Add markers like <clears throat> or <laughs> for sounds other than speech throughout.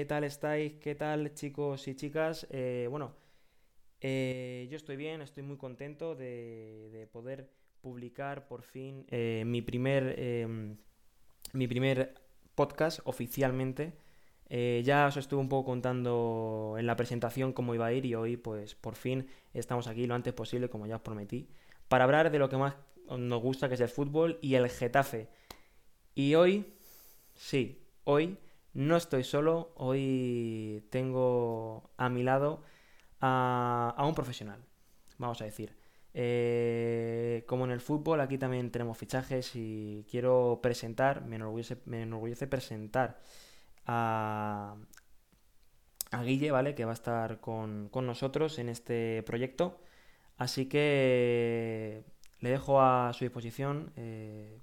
¿qué tal estáis? ¿Qué tal chicos y chicas? Eh, bueno, eh, yo estoy bien, estoy muy contento de, de poder publicar por fin eh, mi primer, em, mi primer podcast oficialmente. Ya os estuve un poco contando en la presentación cómo iba a ir y hoy pues por fin estamos aquí lo antes posible, como ya os prometí, para hablar de lo que más nos gusta, que es el fútbol y el Getafe. Y hoy, sí, hoy no estoy solo, hoy tengo a mi lado a, un profesional, vamos a decir. Eh, como en el fútbol, aquí también tenemos fichajes y quiero presentar, me enorgullece, me enorgullece presentar a, a Guille, ¿vale? Que va a estar con, con nosotros en este proyecto. Así que le dejo a su disposición eh,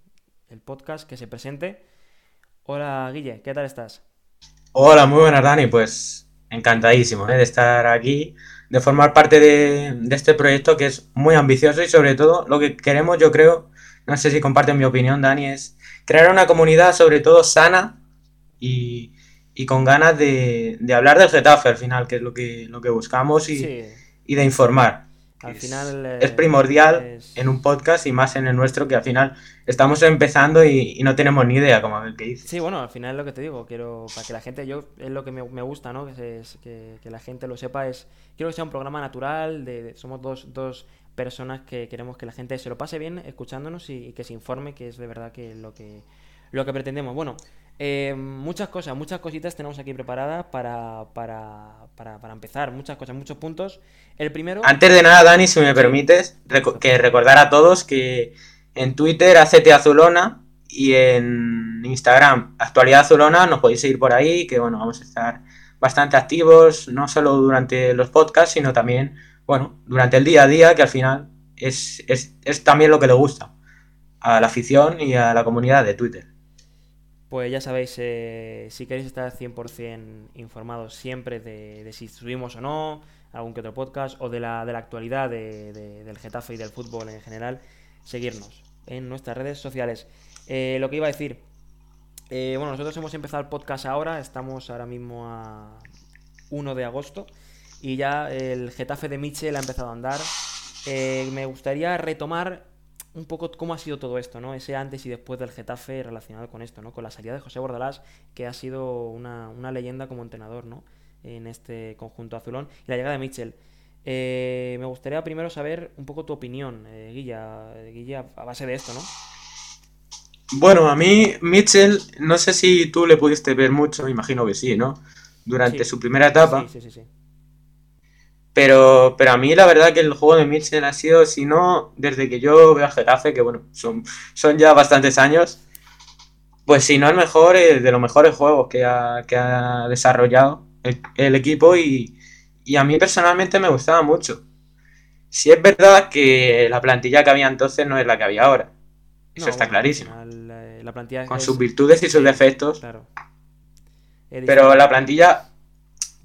el podcast, que se presente. Hola Guille, ¿qué tal estás? Hola, muy buenas Dani, pues encantadísimo ¿eh? de estar aquí, de formar parte de, de este proyecto que es muy ambicioso y sobre todo lo que queremos, yo creo, no sé si comparten mi opinión Dani, es crear una comunidad sobre todo sana y, y con ganas de, de hablar del Getafe al final, que es lo que, lo que buscamos y, Sí, y de informar. Al Es, final es eh, primordial es... en un podcast y más en el nuestro que al final estamos empezando y, y no tenemos ni idea, como el que dices. Sí, bueno, al final es lo que te digo, quiero, para que la gente, yo, es lo que me, me gusta, ¿no? Que, se- es- que, que la gente lo sepa, es, quiero que sea un programa natural, de, de- somos dos, dos personas que queremos que la gente se lo pase bien escuchándonos y, y que se informe, que es de verdad que lo que, lo que pretendemos. Bueno, eh, muchas cosas, muchas cositas tenemos aquí preparadas para, para, para, para empezar, muchas cosas, muchos puntos. El primero, Antes de nada, Dani, si me permites, reco- que recordar a todos que en Twitter ACT Azulona y en Instagram Actualidad Azulona nos podéis seguir por ahí, que bueno, vamos a estar bastante activos, no solo durante los podcasts, sino también, bueno, durante el día a día, que al final es, es, es también lo que le gusta a la afición y a la comunidad de Twitter. Pues ya sabéis, eh, si queréis estar 100% informados siempre de, si subimos o no, algún que otro podcast, o de la, de la actualidad de- de- del Getafe y del fútbol en general, seguirnos en nuestras redes sociales. Eh, lo que iba a decir, eh, bueno, nosotros hemos empezado el podcast ahora, estamos ahora mismo a 1 de agosto, y ya el Getafe de Michel ha empezado a andar. Eh, me gustaría retomar un poco cómo ha sido todo esto, ¿no? Ese antes y después del Getafe relacionado con esto, ¿no? Con la salida de José Bordalás, que ha sido una, una leyenda como entrenador, ¿no? En este conjunto azulón. Y la llegada de Mitchell. Eh, me gustaría primero saber un poco tu opinión, eh, Guilla, eh, Guilla, a base de esto, ¿no? Bueno, a mí Mitchell, no sé si tú le pudiste ver mucho, imagino que sí, ¿no? Durante Sí, su primera etapa. sí, sí, sí, sí. Pero, pero a mí la verdad que el juego de Mitchell ha sido, si no, desde que yo veo a Getafe, que bueno, son, son ya bastantes años, pues si no el mejor, eh, de los mejores juegos que ha, que ha desarrollado el, el equipo y, y a mí personalmente me gustaba mucho. Si es verdad que la plantilla que había entonces no es la que había ahora, eso No, está bueno, clarísimo, eh, la plantilla con es... sus virtudes y sus defectos, claro. Pero la plantilla,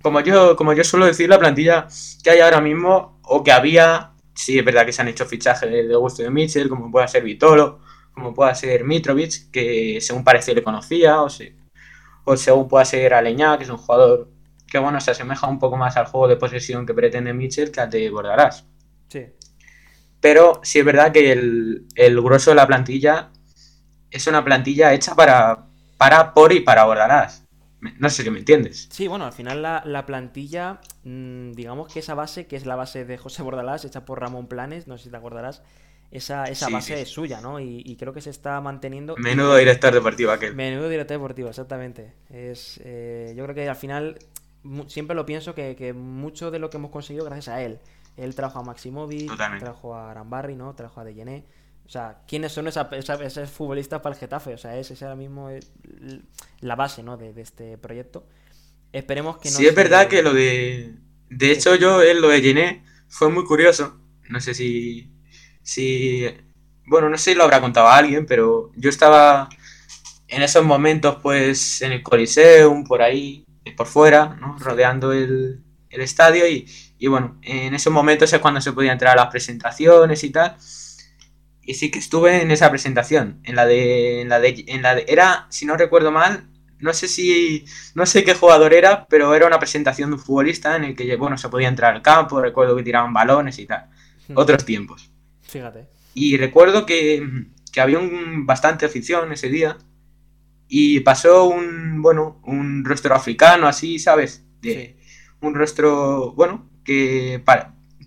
como yo, como yo suelo decir, la plantilla que hay ahora mismo, o que había, sí es verdad que se han hecho fichajes de, gusto de Mitchell, como pueda ser Vitolo, como pueda ser Mitrovic, que según parece le conocía, o, se- o según pueda ser Aleñá, que es un jugador que bueno, se asemeja un poco más al juego de posesión que pretende Mitchell que al de Bordalás. Sí. Pero sí es verdad que el, el grueso de la plantilla es una plantilla hecha para, para, por y para Bordalás. No sé si me entiendes. Sí, bueno, al final la, la plantilla, mm, digamos que esa base, que es la base de José Bordalás, hecha por Ramón Planes, no sé si te acordarás, esa, esa Sí, base sí, es suya, ¿no? Y, y creo que se está manteniendo. Menudo director deportivo aquel. Menudo director deportivo, exactamente. Es, eh, yo creo que al final, siempre lo pienso, que, que mucho de lo que hemos conseguido gracias a él. Él trajo a Maximovic, trajo a Arambarri, ¿no? Trajo a Deyené. O sea, ¿quiénes son esa, esa- esos futbolistas para el Getafe? O sea, es, es ahora mismo el- la base, ¿no? De, de este proyecto. Esperemos que no Sí es verdad que lo de... De hecho yo, él, lo de Gené fue muy curioso. No sé si... si... Bueno, no sé si lo habrá contado a alguien, pero yo estaba en esos momentos pues en el Coliseum, por ahí, eh, por fuera, ¿no? Rodeando el, el estadio y, y bueno, en esos momentos es cuando se podía entrar a las presentaciones y tal. Y sí que estuve en esa presentación, en la de, en la de, en la de, era, si no recuerdo mal, no sé si, no sé qué jugador era, pero era una presentación de un futbolista en el que, bueno, se podía entrar al campo, recuerdo que tiraban balones y tal. Hmm. Otros tiempos. Fíjate. Y recuerdo que, que había un, bastante afición ese día y pasó un, bueno, un rostro africano así, ¿sabes? De, Un rostro, bueno, que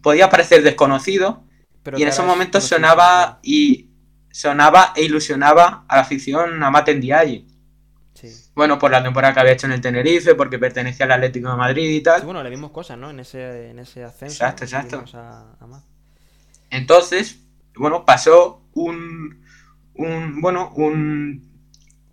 podía parecer desconocido y en esos momentos sonaba y sonaba e ilusionaba a la afición a Maten Diaye. Bueno, por la temporada que había hecho en el Tenerife, porque pertenecía al Atlético de Madrid y tal. bueno, le vimos cosas, ¿no? En ese, en ese ascenso. Exacto, exacto. Entonces, bueno, pasó un, un bueno, un,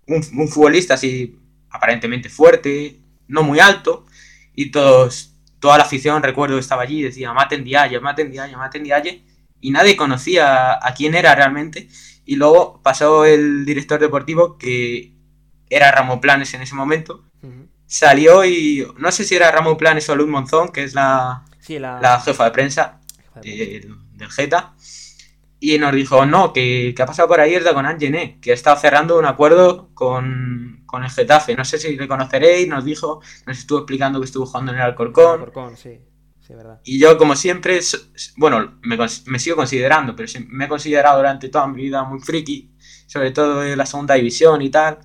un, futbolista así aparentemente fuerte, no muy alto, y todos, toda la afición, recuerdo, estaba allí y decía, maten Diaye, maten Diaye, maten Diaye, y nadie conocía a quién era realmente, y luego pasó el director deportivo, que era Ramón Planes en ese momento, salió y no sé si era Ramón Planes o Luz Monzón, que es la, la... jefa de prensa del, del Geta, y nos dijo, no, que, que ha pasado por ahí el con Gené, que ha estado cerrando un acuerdo con, el Getafe. No sé si le conoceréis, nos dijo, nos estuvo explicando que estuvo jugando en el Alcorcón. Alcorcón, sí, sí, verdad. Y yo, como siempre, bueno, me, sigo considerando, pero me he considerado durante toda mi vida muy friki, sobre todo en la segunda división y tal.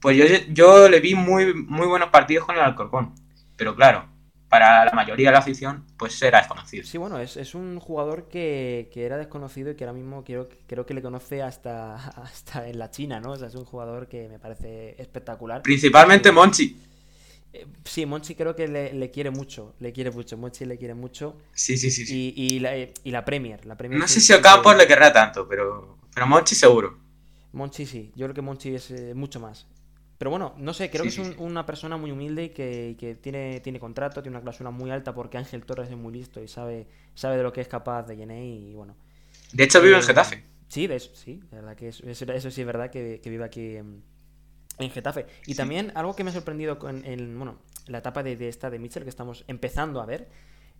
Pues yo, yo le vi muy, muy buenos partidos con el Alcorcón. Pero claro, para la mayoría de la afición, pues era desconocido. Sí, bueno, es, un jugador que, era desconocido y que ahora mismo creo, creo que le conoce hasta, <laughs> hasta en la China, ¿no? O sea, es un jugador que me parece espectacular. Principalmente Monchi. Eh, sí, Monchi creo que le, quiere mucho, le quiere mucho, Monchi le quiere mucho. Sí, sí, sí. sí. Y, la, y la Premier, la Premier. No sé si Ocampos le querrá tanto, pero, pero Monchi seguro. Monchi sí, yo creo que Monchi es eh, mucho más. Pero bueno, no sé, creo que es una persona muy humilde y que, tiene, tiene contrato, tiene una cláusula muy alta porque Ángel Torres es muy listo y sabe, sabe de lo que es capaz de Yené y bueno. De hecho vive en eh, Getafe. Sí, de eso, sí, la verdad que eso, eso, sí es verdad que, vive aquí en, Getafe. Y también algo que me ha sorprendido en, bueno, la etapa de, esta de Mitchell que estamos empezando a ver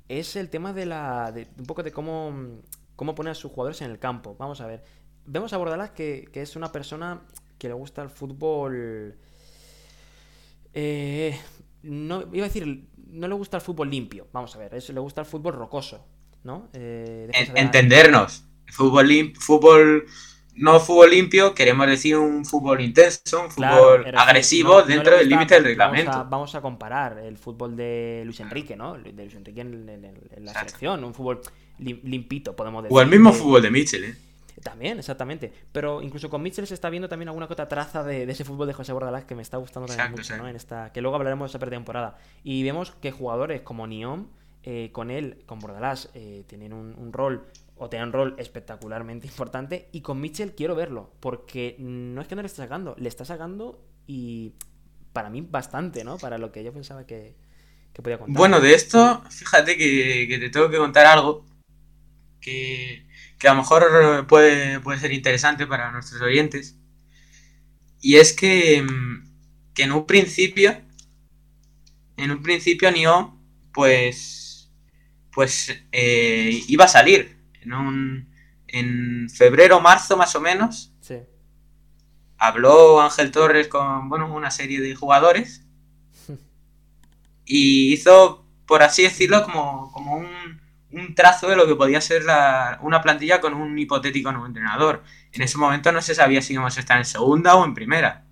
es el tema de la de, un poco de cómo, cómo pone a sus jugadores en el campo. Vamos a ver. Vemos a Bordalás que, que es una persona que le gusta el fútbol eh, no, iba a decir, no le gusta el fútbol limpio. Vamos a ver, le gusta el fútbol rocoso, ¿no? Eh, entendernos. Fútbol, fútbol, no fútbol limpio, queremos decir un fútbol intenso, un fútbol agresivo dentro del límite del reglamento. Vamos a, comparar el fútbol de Luis Enrique, ¿no? De Luis Enrique en, la selección, un fútbol limpito, podemos decir. O el mismo fútbol de Mitchell, ¿eh? También, exactamente. Pero incluso con Mitchell se está viendo también alguna cota traza de, ese fútbol de José Bordalás que me está gustando también mucho, ¿no? En esta, que luego hablaremos de esa pretemporada. Y vemos que jugadores como Niom, eh, con él, con Bordalás, eh, tienen un, rol o tienen un rol espectacularmente importante. Y con Mitchell quiero verlo, porque no es que no le esté sacando, le está sacando y para mí bastante, ¿no? Para lo que yo pensaba que, podía contar. Bueno, de esto, fíjate que te tengo que contar algo que que a lo mejor puede, puede ser interesante para nuestros oyentes. Y es que, que en un principio, en un principio Nio, pues, pues eh, iba a salir en, un, en febrero, marzo más o menos. Sí. Habló Ángel Torres con, bueno, una serie de jugadores <laughs> y hizo, por así decirlo, como, como un, un trazo de lo que podía ser una plantilla con un hipotético nuevo entrenador. En ese momento no se sabía si íbamos a estar en segunda o en primera.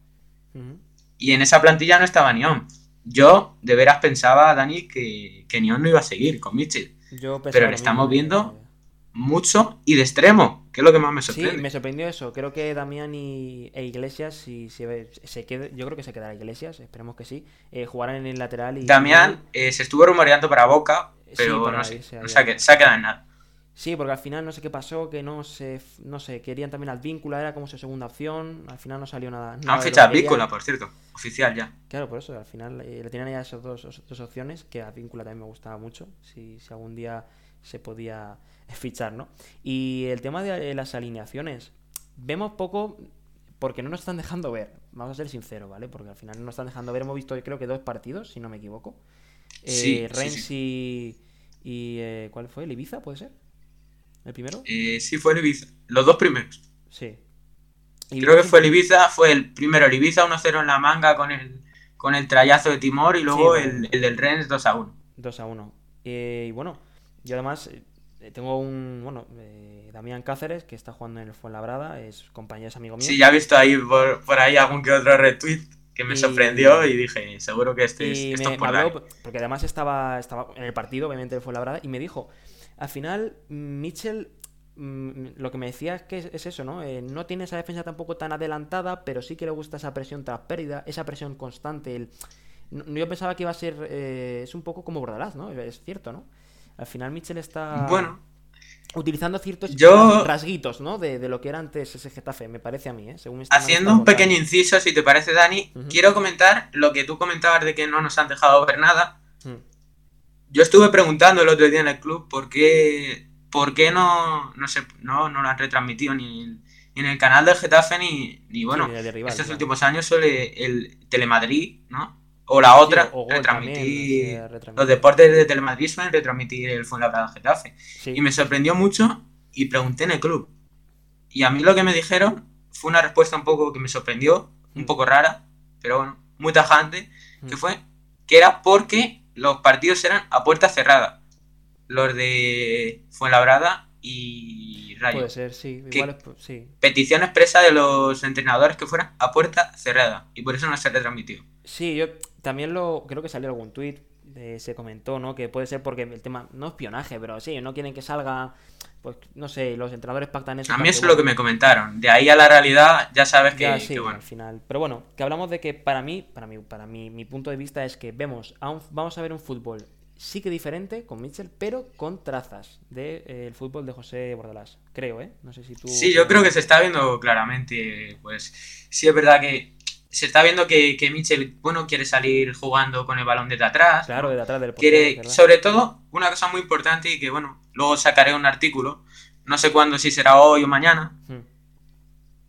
Y en esa plantilla no estaba Nión. Yo de veras pensaba, Dani, que, que Nión no iba a seguir con Mitchell. Pero le estamos viendo mucho y de extremo, que es lo que más me sorprende. Sí, me sorprendió eso. Creo que Damián y, e Iglesias, si, se quede, yo creo que se quedará Iglesias, esperemos que sí, eh, jugarán en el lateral. Y, Damián eh, se estuvo rumoreando para Boca, pero no, sé, se, ha, quedado en nada. Sí, porque al final no sé qué pasó, que no se, no sé, querían también al Víncula, era como su segunda opción, al final no salió nada. Han fichado Víncula, por cierto, oficial ya. Claro, por eso, al final eh, le tenían ya esas dos, dos, opciones, que a Víncula también me gustaba mucho, si, si algún día se podía fichar, ¿no? Y el tema de las alineaciones, vemos poco porque no nos están dejando ver, vamos a ser sinceros, ¿vale? Porque al final no nos están dejando ver, hemos visto creo que dos partidos, si no me equivoco. Eh, sí, y... Eh, ¿Cuál fue? ¿El Ibiza, puede ser? ¿El primero? Eh, sí, fue el Ibiza. Los dos primeros. Sí. Creo que fue el Ibiza, fue el primero el Ibiza 1-0 en la manga con el, con el trayazo de Timor y luego el, el del Rennes 2 a 1. 2 a 1. Eh, y bueno, yo además eh, tengo un, bueno, eh, Damián Cáceres, que está jugando en el Fuenlabrada, es compañero, es amigo mío. Sí, ya he visto ahí por, por ahí algún que otro retweet que me Y- sorprendió y dije, seguro que este es, y esto me, es por me habló, porque además estaba, estaba en el partido, obviamente, del Fuenlabrada, y me dijo, al final, Mitchell, mm, lo que me decía es que es, es eso, ¿no? Eh, no tiene esa defensa tampoco tan adelantada, pero sí que le gusta esa presión tras pérdida, esa presión constante. El... no- Yo pensaba que iba a ser, eh, es un poco como Bordalás, ¿no? Es cierto, ¿no? Al final Mitchell está Bueno, utilizando ciertos Yo- rasguitos, ¿no? De, de lo que era antes ese Getafe, me parece a mí, ¿eh? Según haciendo un pequeño inciso, si te parece, Dani, quiero comentar lo que tú comentabas de que no nos han dejado ver nada. Mm. Yo estuve preguntando el otro día en el club por qué, por qué no, no, se, no, no lo han retransmitido ni, en- ni en el canal del Getafe ni, ni bueno, Sí, de rival, estos claro. últimos años suele el Telemadrid, ¿no? O la otra, Sí, o retransmitir. también, los deportes de Telemadrid suelen retransmitir el Fuenlabrada Getafe. Sí. Y me sorprendió mucho y pregunté en el club. Y a mí lo que me dijeron fue una respuesta un poco que me sorprendió, un Mm. poco rara, pero bueno, muy tajante, que Mm. fue que era porque los partidos eran a puerta cerrada. Los de Fuenlabrada y Rayo. Puede ser, sí. Igual es, sí. Petición expresa de los entrenadores que fueran a puerta cerrada. Y por eso no se retransmitió. Sí, yo también lo creo que salió algún tuit, eh, se comentó, ¿no? Que puede ser porque el tema, no espionaje, pero sí, no quieren que salga, pues no sé, los entrenadores pactan eso. A mí es lo que me comentaron. De ahí a la realidad ya sabes que, ya, que bueno. al final. Pero bueno, que hablamos de que para mí, para mí, para mí, mi punto de vista es que vemos, a un- vamos a ver un fútbol sí que diferente con Mitchell, pero con trazas del de, eh, fútbol de José Bordalás. Creo, ¿eh? No sé si tú... Sí, yo creo que se está viendo claramente, pues sí es verdad que se está viendo que, que Mitchell, bueno, quiere salir jugando con el balón desde atrás. Claro, ¿no? de atrás del Quiere, ¿verdad? sobre todo, una cosa muy importante y que, bueno, luego sacaré un artículo, no sé cuándo, si será hoy o mañana, Hmm.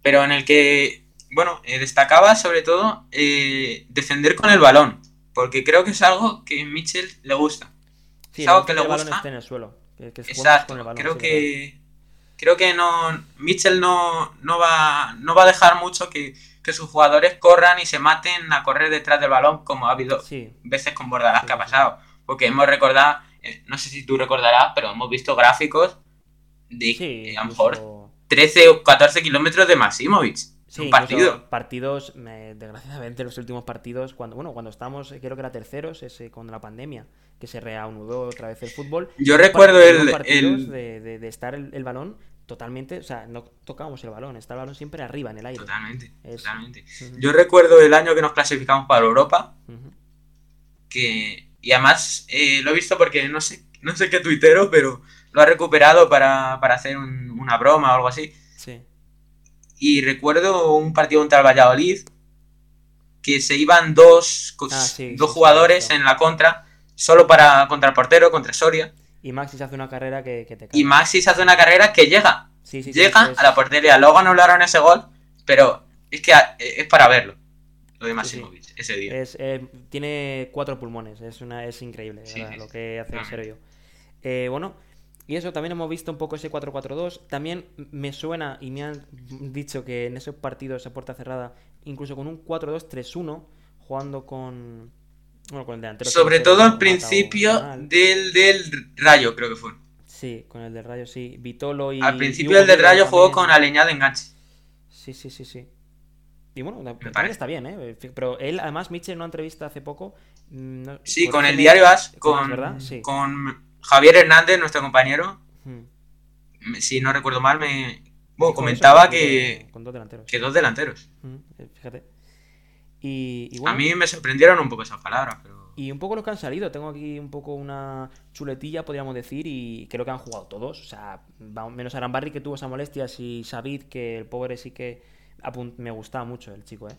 pero en el que, bueno, eh, destacaba sobre todo eh, defender con el balón, porque creo que es algo que a Mitchell le gusta. Sí, es algo que le balón gusta. esté en el suelo. Que, que Exacto, con el balón, creo que creo que no Mitchell no, no va no va a dejar mucho que, que sus jugadores corran y se maten a correr detrás del balón como ha habido. Sí, veces con Bordalás Sí, que ha pasado, porque hemos recordado, eh, no sé si tú recordarás, pero hemos visto gráficos de sí. a lo mejor incluso- 13 o 14 kilómetros de Maximovic. Sí, un partido. partidos, me- desgraciadamente los últimos partidos, cuando bueno, cuando estábamos, eh, creo que era terceros, ese con la pandemia, que se reanudó otra vez el fútbol. Yo recuerdo el, de, de- de estar el, el balón totalmente, o sea, no tocábamos el balón, está el balón siempre arriba en el aire. Totalmente, totalmente. Yo recuerdo el año que nos clasificamos para Europa, que y además eh, lo he visto porque no sé no sé qué tuitero pero lo ha recuperado para, para hacer un- una broma o algo así. Sí, y recuerdo un partido contra el Valladolid que se iban dos, Ah, sí, dos sí, jugadores en la contra solo para contra el portero contra Soria y Maxi se hace una carrera que, que te cae. y Maxi se hace una carrera que llega Sí, sí, sí, llega a la portería luego anularon ese gol pero es que a- es para verlo lo de Maximovic ese día Es, eh, tiene cuatro pulmones, es una es increíble lo que hace en realmente. serio. Eh, bueno, y eso también hemos visto un poco ese 4-4-2. También me suena y me han dicho que en esos partidos a puerta cerrada, incluso con un 4-2-3-1, jugando con. Bueno, con el delantero. sobre todo al principio del, del Rayo creo que fue Sí, con el del Rayo, sí. Vitolo y. al y principio Hugo el del Rayo jugó con Aleñá de enganche Sí, sí, sí, sí. Y bueno, también parece. está bien, ¿eh? Pero él, además, Mitchell, en una entrevista hace poco. mm, no- Sí, con el diario As, ¿cómo es, con? Sí. con Javier Hernández, nuestro compañero, Mm. me- si no recuerdo mal, me bueno, comentaba eso, que, con, con dos delanteros. que dos delanteros. Mm, eh, Fíjate. Y, y A mí me sorprendieron un poco esas palabras, pero y un poco los que han salido. Tengo aquí un poco una chuletilla, podríamos decir, y creo que han jugado todos. O sea, menos Arambarri que tuvo esas molestias y Sabid, que el pobre sí que me gustaba mucho el chico, ¿eh?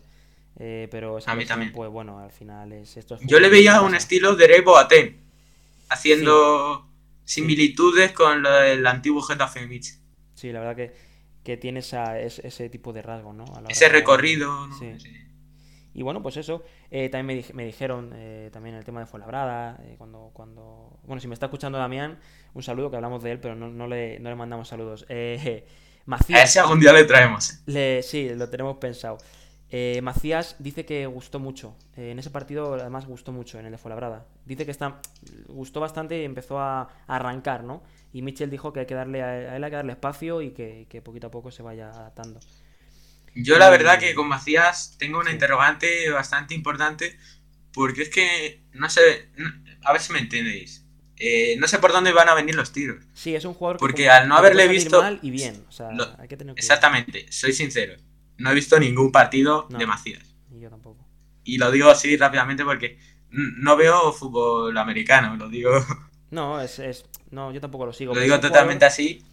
Eh, pero esa A mí también. pues bueno, al final es esto. es yo le veía un estilo de Rey Boateng, haciendo similitudes con lo del antiguo Getafe Mitch. Sí, la verdad que, que tiene esa, es- ese tipo de rasgo, ¿no? A la hora Ese de- recorrido, ¿no? Sí. Y bueno, pues eso. eh, también me, me dijeron eh, también el tema de Fuenlabrada. eh, cuando, cuando. Bueno, si me está escuchando Damián, un saludo que hablamos de él, pero no, no le, no le mandamos saludos. Eh, <laughs> A Macías. ese algún día le traemos. ¿eh? le- sí, lo tenemos pensado. Eh, Macías dice que gustó mucho. En ese partido, además, gustó mucho en el de Fuenlabrada. Dice que está, gustó bastante y empezó a, a arrancar, ¿no? Y Mitchell dijo que hay que darle a, a él hay que darle espacio y que, que poquito a poco se vaya adaptando. Yo la verdad que con Macías tengo una interrogante bastante importante porque es que no sé, a ver si me entendéis. Eh, no sé por dónde van a venir los tiros. Sí, es un jugador que. Porque como- al no que haberle visto- mal y bien. O sea, Lo- hay que tener. Exactamente, soy sincero. No he visto ningún partido No. de Macías. Y yo tampoco. Y lo digo así rápidamente porque no veo fútbol americano, lo digo, <laughs> No, es, es. No, yo tampoco lo sigo. lo digo totalmente jugador- así.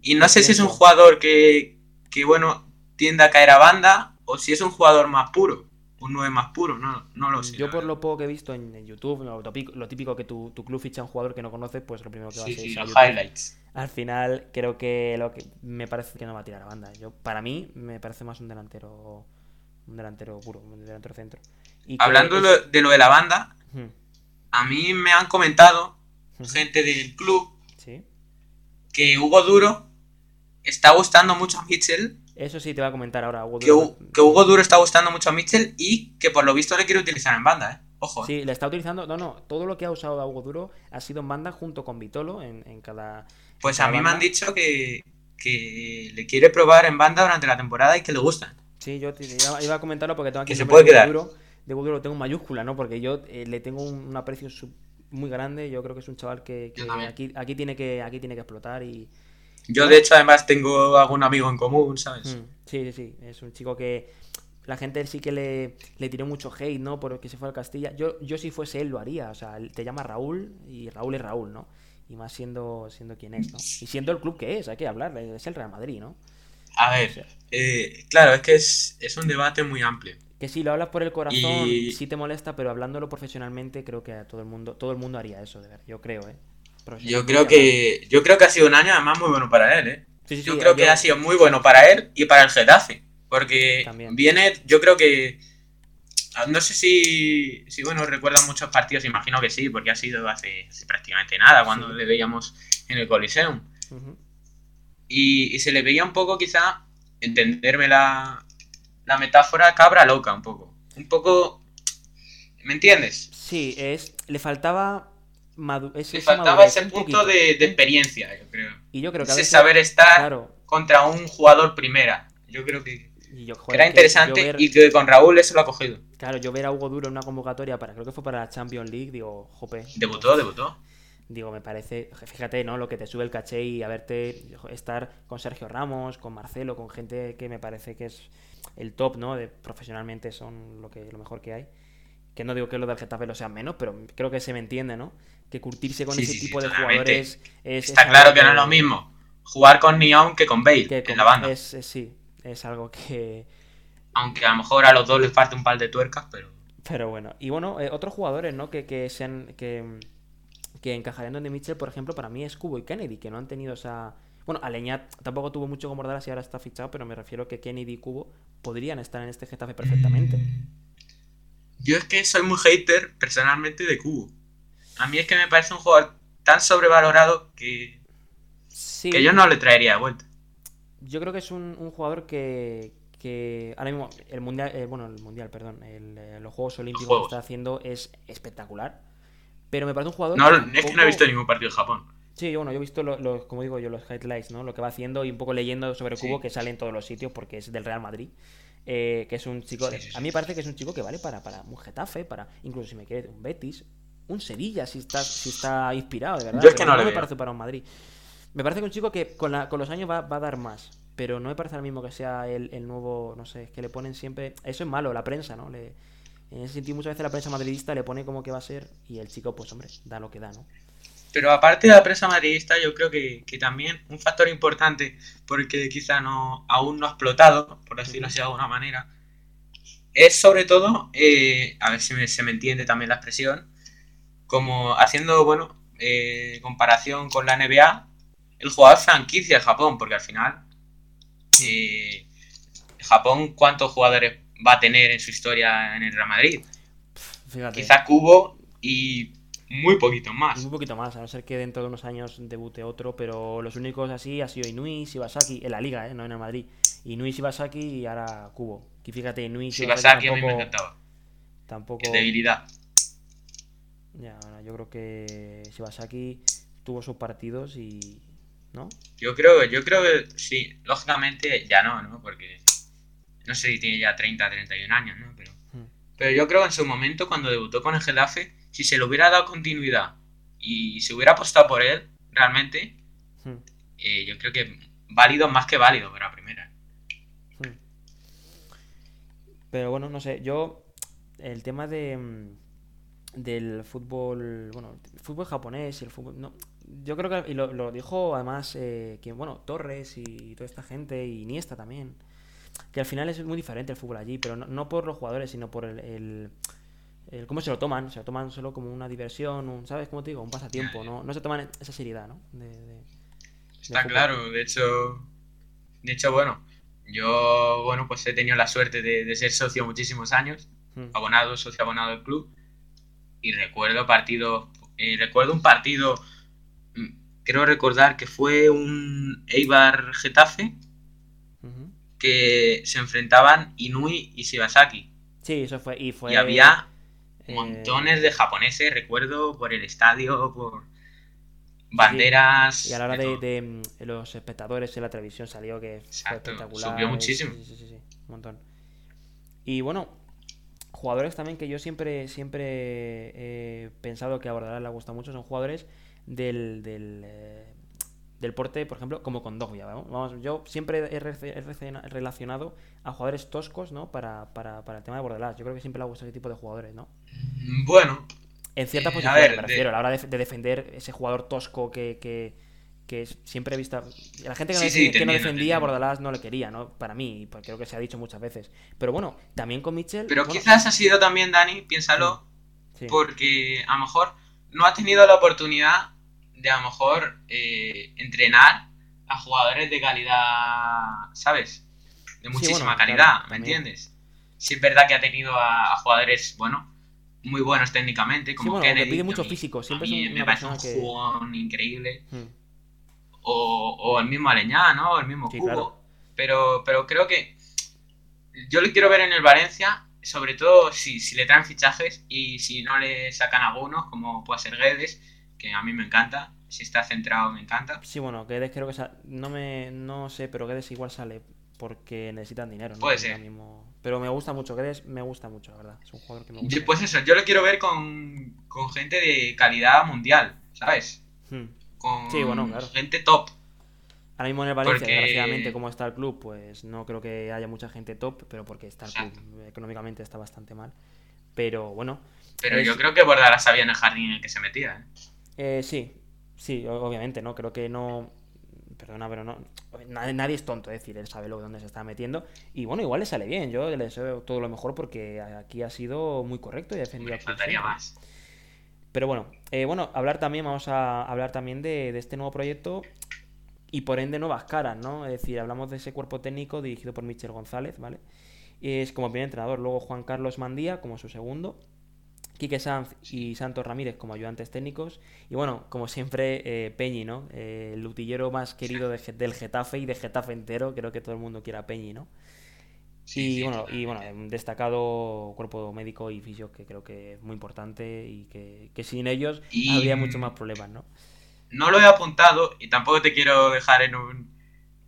Y no sé si es un jugador que, que, bueno, tiende a caer a banda o si es un jugador más puro, un 9 más puro, no, no lo sé. Yo por lo poco que he visto en, en YouTube, lo típico, lo típico que tu, tu club ficha a un jugador que no conoces, pues lo primero que va a hacer sí, los highlights. Al final creo que lo que me parece que no va a tirar a banda. Yo, para mí me parece más un delantero un delantero puro, un delantero centro. Y Hablando es- de lo- de la banda, a mí me han comentado gente del club Sí. que Hugo Duro está gustando mucho a Mitchell, Eso sí te va a comentar ahora. Hugo que, Duro. Que Hugo Duro está gustando mucho a Mitchell y que por lo visto le quiere utilizar en banda, ¿eh? Ojo, ¿eh? Sí, le está utilizando. No, no. Todo lo que ha usado a Hugo Duro ha sido en banda junto con Vitolo en, en cada. Pues en a mí me han dicho que, que le quiere probar en banda durante la temporada y que le gusta. Sí, yo te- iba, iba a comentarlo porque tengo aquí Que se puede de quedar. Hugo Duro. De Hugo Duro lo tengo en mayúscula, ¿no? Porque yo eh, le tengo un, un aprecio sub- muy grande. Yo creo que es un chaval que, aquí tiene que aquí tiene que explotar y. Yo de hecho además tengo algún amigo en común, ¿sabes? Mm, Sí, sí, sí. Es un chico que la gente sí que le, le tiró mucho hate, ¿no? Porque se fue al Castilla. Yo, yo si fuese él lo haría. O sea, él te llama Raúl y Raúl es Raúl, ¿no? Y más siendo, siendo quien es, ¿no? Y siendo el club que es, hay que hablar. Es el Real Madrid, ¿no? A O ver, sea, eh, claro, es que es, es un debate muy amplio. que si lo hablas por el corazón, Y- sí te molesta, pero hablándolo profesionalmente, creo que a todo el mundo, todo el mundo haría eso, de verdad. Yo creo, ¿eh? Yo creo que yo creo que ha sido un año además muy bueno para él, ¿eh? Sí, sí, Yo sí, creo que ha sido muy bueno para él y para el Getafe. Porque También. viene, yo creo que. ah, No sé si, si, bueno, recuerdan muchos partidos, imagino que sí, porque ha sido hace, hace prácticamente nada, cuando le veíamos en el Coliseum. Y, y se le veía un poco, quizá, entenderme la, la metáfora, cabra loca, un poco. Un poco. ¿Me entiendes? Sí, es, le faltaba madu- Le faltaba madurez, ese un punto de, de experiencia, yo creo. Y yo creo que a Ese saber estar claro, contra un jugador primera. Yo creo que, era interesante ver- y que con Raúl eso lo ha cogido. Claro, yo ver a Hugo Duro en una convocatoria para, creo que fue para la Champions League, digo, jope. Debutó, debutó. Digo, me parece, fíjate, ¿no? Lo que te sube el caché y a verte estar con Sergio Ramos, con Marcelo, con gente que me parece que es el top, ¿no? De, profesionalmente son lo que lo mejor que hay. Que no digo que lo del Getafe lo sea menos, pero creo que se me entiende, ¿no? Que curtirse con Sí, ese sí, tipo de jugadores es... Está es claro que no es lo mismo jugar con Neon que con Bale que en con- la banda. es- sí, es algo que... Aunque a lo mejor a los dos les falta un par de tuercas, pero. Pero bueno, y bueno, eh, otros jugadores, ¿no? Que, que sean. Que, que encajarían donde Mitchell, por ejemplo, para mí es Cubo y Kennedy, que no han tenido esa. Bueno, Aleñat tampoco tuvo mucho como Mordalas y ahora está fichado, pero me refiero que Kennedy y Cubo podrían estar en este Getafe perfectamente. Yo es que soy muy hater personalmente de Cubo. A mí es que me parece un jugador tan sobrevalorado que, Sí, que yo no le traería de vuelta. yo creo que es un, un jugador que, que ahora mismo el mundial, eh, bueno, el mundial, perdón, el, eh, los Juegos Olímpicos Juegos. que está haciendo es espectacular. Pero me parece un jugador No, que es que no he visto ningún partido de Japón. Sí, bueno, yo he visto, lo- los, como digo yo, los highlights, ¿no? Lo que va haciendo y un poco leyendo sobre Sí. Cubo, que sale en todos los sitios porque es del Real Madrid. eh, que es un chico, Sí, sí, sí. a mí me parece que es un chico que vale para, para un Getafe, para incluso si me quiere un Betis, un Sevilla, si está, si está inspirado, de verdad. Yo es que pero no le me veo. parece para un Madrid. Me parece que un chico que con, la- con los años va, va a dar más, pero no me parece ahora mismo que sea el, el nuevo, no sé, es que le ponen siempre... Eso es malo, la prensa, ¿no? Le, en ese sentido, muchas veces la prensa madridista le pone como que va a ser y el chico, pues hombre, da lo que da, ¿no? Pero aparte de la prensa madridista, yo creo que, que también un factor importante, porque quizá no aún no ha explotado, por decirlo así de alguna manera, es sobre todo, eh, a ver si me- se me entiende también la expresión, como haciendo, bueno, eh, comparación con la NBA, el jugador franquicia de Japón, porque al final, eh, Japón, ¿cuántos jugadores va a tener en su historia en el Real Madrid? Fíjate. Quizá Cubo y muy poquitos Y más. un poquito más, a no ser que dentro de unos años debute otro, pero los únicos así ha sido Inui, Shibasaki, en la liga, ¿eh? no en el Madrid. Inui Shibasaki y ahora Kubo. Y fíjate, Inui Shibasaki, a mí me encantaba. Tampoco. debilidad. Ya, yo creo que Shibasaki tuvo sus partidos y. ¿No? Yo creo, yo creo que sí, lógicamente ya no, ¿no? Porque no sé si tiene ya 30, 31 años, ¿no? Pero, hmm. pero yo creo que en su momento, cuando debutó con el Gelafe, si se le hubiera dado continuidad y se hubiera apostado por él, realmente, hmm. eh, yo creo que válido más que válido para primera. Hmm. Pero bueno, no sé, yo el tema de mm, del fútbol, bueno, el fútbol japonés y el fútbol, no, yo creo que y lo, dijo además eh, quien, bueno, Torres y toda esta gente y Iniesta también, que al final es muy diferente el fútbol allí, pero no, por los jugadores, sino por el cómo se lo toman, se lo toman solo como una diversión, un, ¿sabes cómo te digo? Un pasatiempo, ¿no? No se toman esa seriedad, ¿no? Está claro, de hecho, de hecho, bueno, yo, bueno, pues he tenido la suerte de, ser socio muchísimos años, hmm. abonado, socio abonado del club, y recuerdo partidos, eh, recuerdo un partido, mm, creo recordar que fue un Eibar Getafe, que se enfrentaban Inui y Shibasaki. Sí, eso fue. Y, fue, y había eh, montones de japoneses, recuerdo, por el estadio, por banderas. Y a la hora de, mm, los espectadores en la televisión salió que fue espectacular. Subió muchísimo. Sí, sí, sí, un montón. Y bueno, jugadores también que yo siempre, siempre he pensado que a Bordalás le gusta mucho son jugadores del, del, eh, del porte, por ejemplo, como con Dogbia. Vamos, yo siempre he, relacionado a jugadores toscos, ¿no? Para, para, para el tema de Borderlands. Yo creo que siempre le ha gustado ese tipo de jugadores, ¿no? Mm, bueno. En cierta eh, posición, me refiero, a la hora de, defender ese jugador tosco que, que, que siempre he visto. La gente que no, defendía a Borderlands no le quería, ¿no? Para mí, porque creo que se ha dicho muchas veces. Pero bueno, también con Mitchell. Pero quizás ha sido también, Dani, piénsalo, porque a lo mejor no ha tenido la oportunidad de a lo mejor eh, entrenar a jugadores de calidad, ¿sabes? De muchísima calidad, ¿me entiendes? Sí es verdad que ha tenido a, jugadores, bueno, muy buenos técnicamente, como Kennedy. pide mucho físico, siempre me parece un jugón increíble. Hmm. O, o, el mismo Aleñá, ¿no? O el mismo Cubo. Pero, pero creo que yo le quiero ver en el Valencia, sobre todo si, si le traen fichajes y si no le sacan algunos, como puede ser Guedes, que a mí me encanta. Si está centrado, me encanta. Sí, bueno, Guedes creo que no me no sé, pero Guedes igual sale porque necesitan dinero. ¿no? Puede ser. Pero me gusta mucho, Guedes me gusta mucho, la verdad. Es un jugador que me gusta. Pues eso, yo lo quiero ver con, con gente de calidad mundial, ¿sabes? Hmm. Con sí, bueno, claro. gente top. Ahora mismo en el Valencia, desgraciadamente, como está el club, pues no creo que haya mucha gente top, pero porque está el club económicamente está bastante mal. Pero bueno. Pero yo creo que Bordalás sabía en el jardín en el que se metía, ¿eh? Eh, sí, sí, obviamente, ¿no? Creo que no. Perdona, pero no. Nadie, es tonto, es decir, él sabe lo dónde se está metiendo. Y bueno, igual le sale bien. Yo le deseo todo lo mejor porque aquí ha sido muy correcto y ha defendido. Me faltaría más. Pero bueno, eh, bueno, hablar también, vamos a hablar también de, este nuevo proyecto y por ende nuevas caras, ¿no? Es decir, hablamos de ese cuerpo técnico dirigido por Michel González, ¿vale? Y es como primer entrenador. Luego Juan Carlos Mandía como su segundo. Quique Sanz y Santos Ramírez como ayudantes técnicos. Y bueno, como siempre, eh, Peñi, ¿no? Eh, el lutillero más querido del Getafe y de Getafe entero. Creo que todo el mundo quiere a Peñi, ¿no? Y bueno, y bueno, un destacado cuerpo médico y fisio que creo que es muy importante y que, sin ellos habría muchos más problemas, ¿no? No lo he apuntado y tampoco te quiero dejar en un,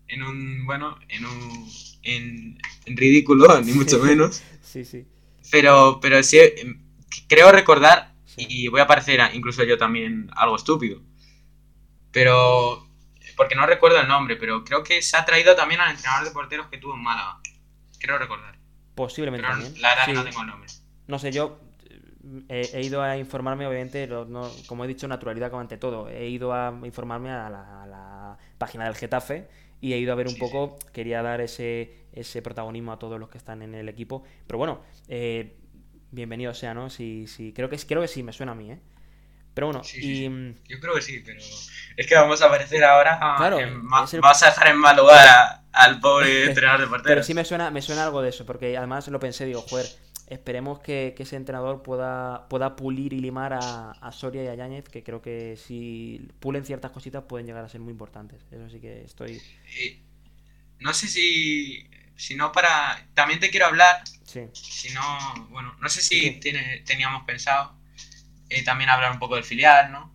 en un bueno, en un en, ridículo, ni mucho menos. <laughs> sí, sí. Pero, pero sí, creo recordar, y voy a parecer incluso yo también algo estúpido, pero porque no recuerdo el nombre, pero creo que se ha traído también al entrenador de porteros que tuvo en Málaga. Creo recordar. Posiblemente también. La verdad no tengo el nombre. No sé, yo eh, he, ido a informarme, obviamente, como he dicho, naturalidad como ante todo. He ido a informarme a la, página del Getafe y he ido a ver un poco, quería dar ese, ese protagonismo a todos los que están en el equipo. Pero bueno, eh, bienvenido sea, ¿no? Sí, sí, creo que, creo que sí, me suena a mí, ¿eh? Pero bueno, y... Mm, Yo creo que sí, pero es que vamos a aparecer ahora. Claro, Vamos a dejar en mal lugar al pobre <laughs> entrenador de porteros. Pero sí me suena, me suena algo de eso, porque además lo pensé, digo, joder, esperemos que, ese entrenador pueda, pueda pulir y limar a, Soria y a Yáñez, que creo que si pulen ciertas cositas pueden llegar a ser muy importantes. Eso sí que estoy... no sé si, si no para... También te quiero hablar, Sí. si no, bueno, no sé si tiene, teníamos pensado eh, también hablar un poco del filial, ¿no?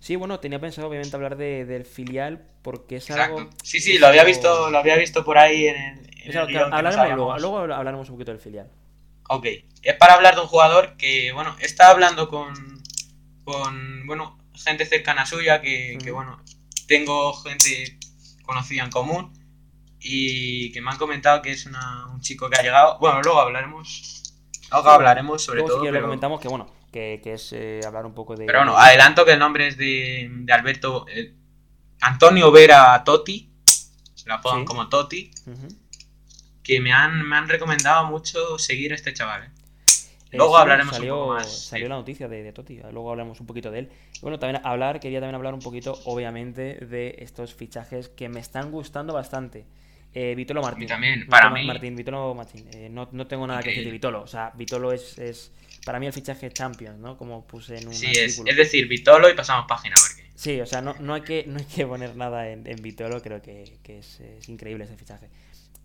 Sí, bueno, tenía pensado obviamente hablar de- del filial porque es Exacto. algo... Sí, sí, lo había algo- visto, lo había visto por ahí en el, en hablaremos luego, hablaremos un poquito del filial. Ok, es para hablar de un jugador que, bueno, está hablando con, con bueno, gente cercana suya, que, que, bueno, tengo gente conocida en común y que me han comentado que es una- un chico que ha llegado. Bueno, luego hablaremos, luego hablaremos sobre Luego si todo, quieres lo pero, comentamos que bueno, que, que es eh, hablar un poco de... pero bueno, de- adelanto que el nombre es de, de Alberto eh, Antonio Vera Totti, se la Sí. como Totti, que me han, me han recomendado mucho seguir a este chaval. ¿eh? Luego sí, hablaremos un salió, poco más, Salió sí. la noticia de, de Totti, luego hablamos un poquito de él. Y bueno, también hablar, quería también hablar un poquito, obviamente, de estos fichajes que me están gustando bastante. Eh, Vitolo Martín. también, Vitolo para Ma- mí- Martín, Vitolo Martín. Eh, no, no tengo nada que decir de. Vitolo. O sea, Vitolo es, es para mí el fichaje Champions, ¿no? Como puse en un Sí, es, artículo. es decir, Vitolo y pasamos página porque... Sí, o sea, no, no, hay, que, no hay que poner nada en, en Vitolo, creo que, que es, es increíble ese fichaje.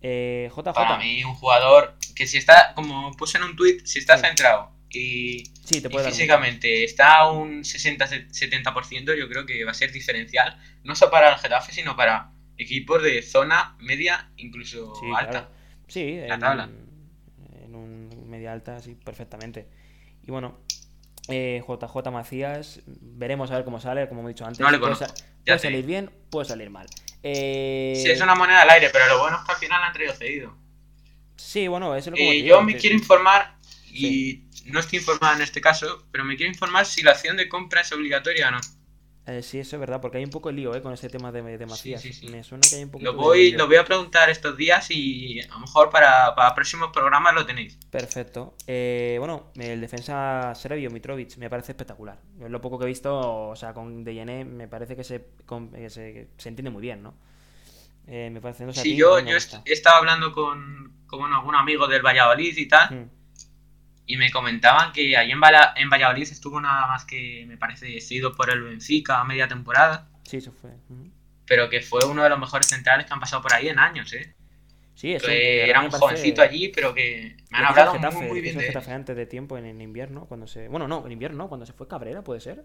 Eh, JJ. Para mí, un jugador que si está, como puse en un tweet, si está Sí. centrado y, Sí, te puede físicamente está a un 60-70%, yo creo que va a ser diferencial, no solo para el Getafe, sino para equipos de zona media, incluso Sí, alta. claro. Sí, La en, tabla. en un media alta, sí, perfectamente. Y bueno, eh, JJ Macías, veremos a ver cómo sale, como he dicho antes. No le puede, salir bien, puede salir mal. Eh, Sí, es una moneda al aire, pero lo bueno es que al final han traído cedido. sí, bueno, eso es lo que Eh, yo digo, me que- quiero informar, y no estoy informado en este caso, pero me quiero informar si la acción de compra es obligatoria o no. Eh, sí, eso es verdad, porque hay un poco de lío eh, con ese tema de, de Macías. sí, sí. Me suena que hay un poco Lo de voy, lío. lo voy a preguntar estos días y a lo mejor para, para próximos programas lo tenéis. Perfecto. Eh, bueno, el defensa serbio Mitrovic me parece espectacular. Lo poco que he visto, o sea, con Deyené me parece que se, con- que se, que se entiende muy bien, ¿no? Eh, me parece, no sé, Sí, yo, yo he estado hablando con, con algún amigo del Valladolid y tal, Mm, y me comentaban que allí en, Vala- en Valladolid estuvo nada más que, me parece, seguido por el Benfica a media temporada, Sí, eso fue. pero que fue uno de los mejores centrales que han pasado por ahí en años, ¿eh? Sí, eso Que era un parece- jovencito allí, pero que me han hablado Getafe, muy, muy bien de él. Getafe antes de tiempo en, en invierno, cuando se... Bueno, no, en invierno, no, cuando se fue Cabrera, ¿puede ser?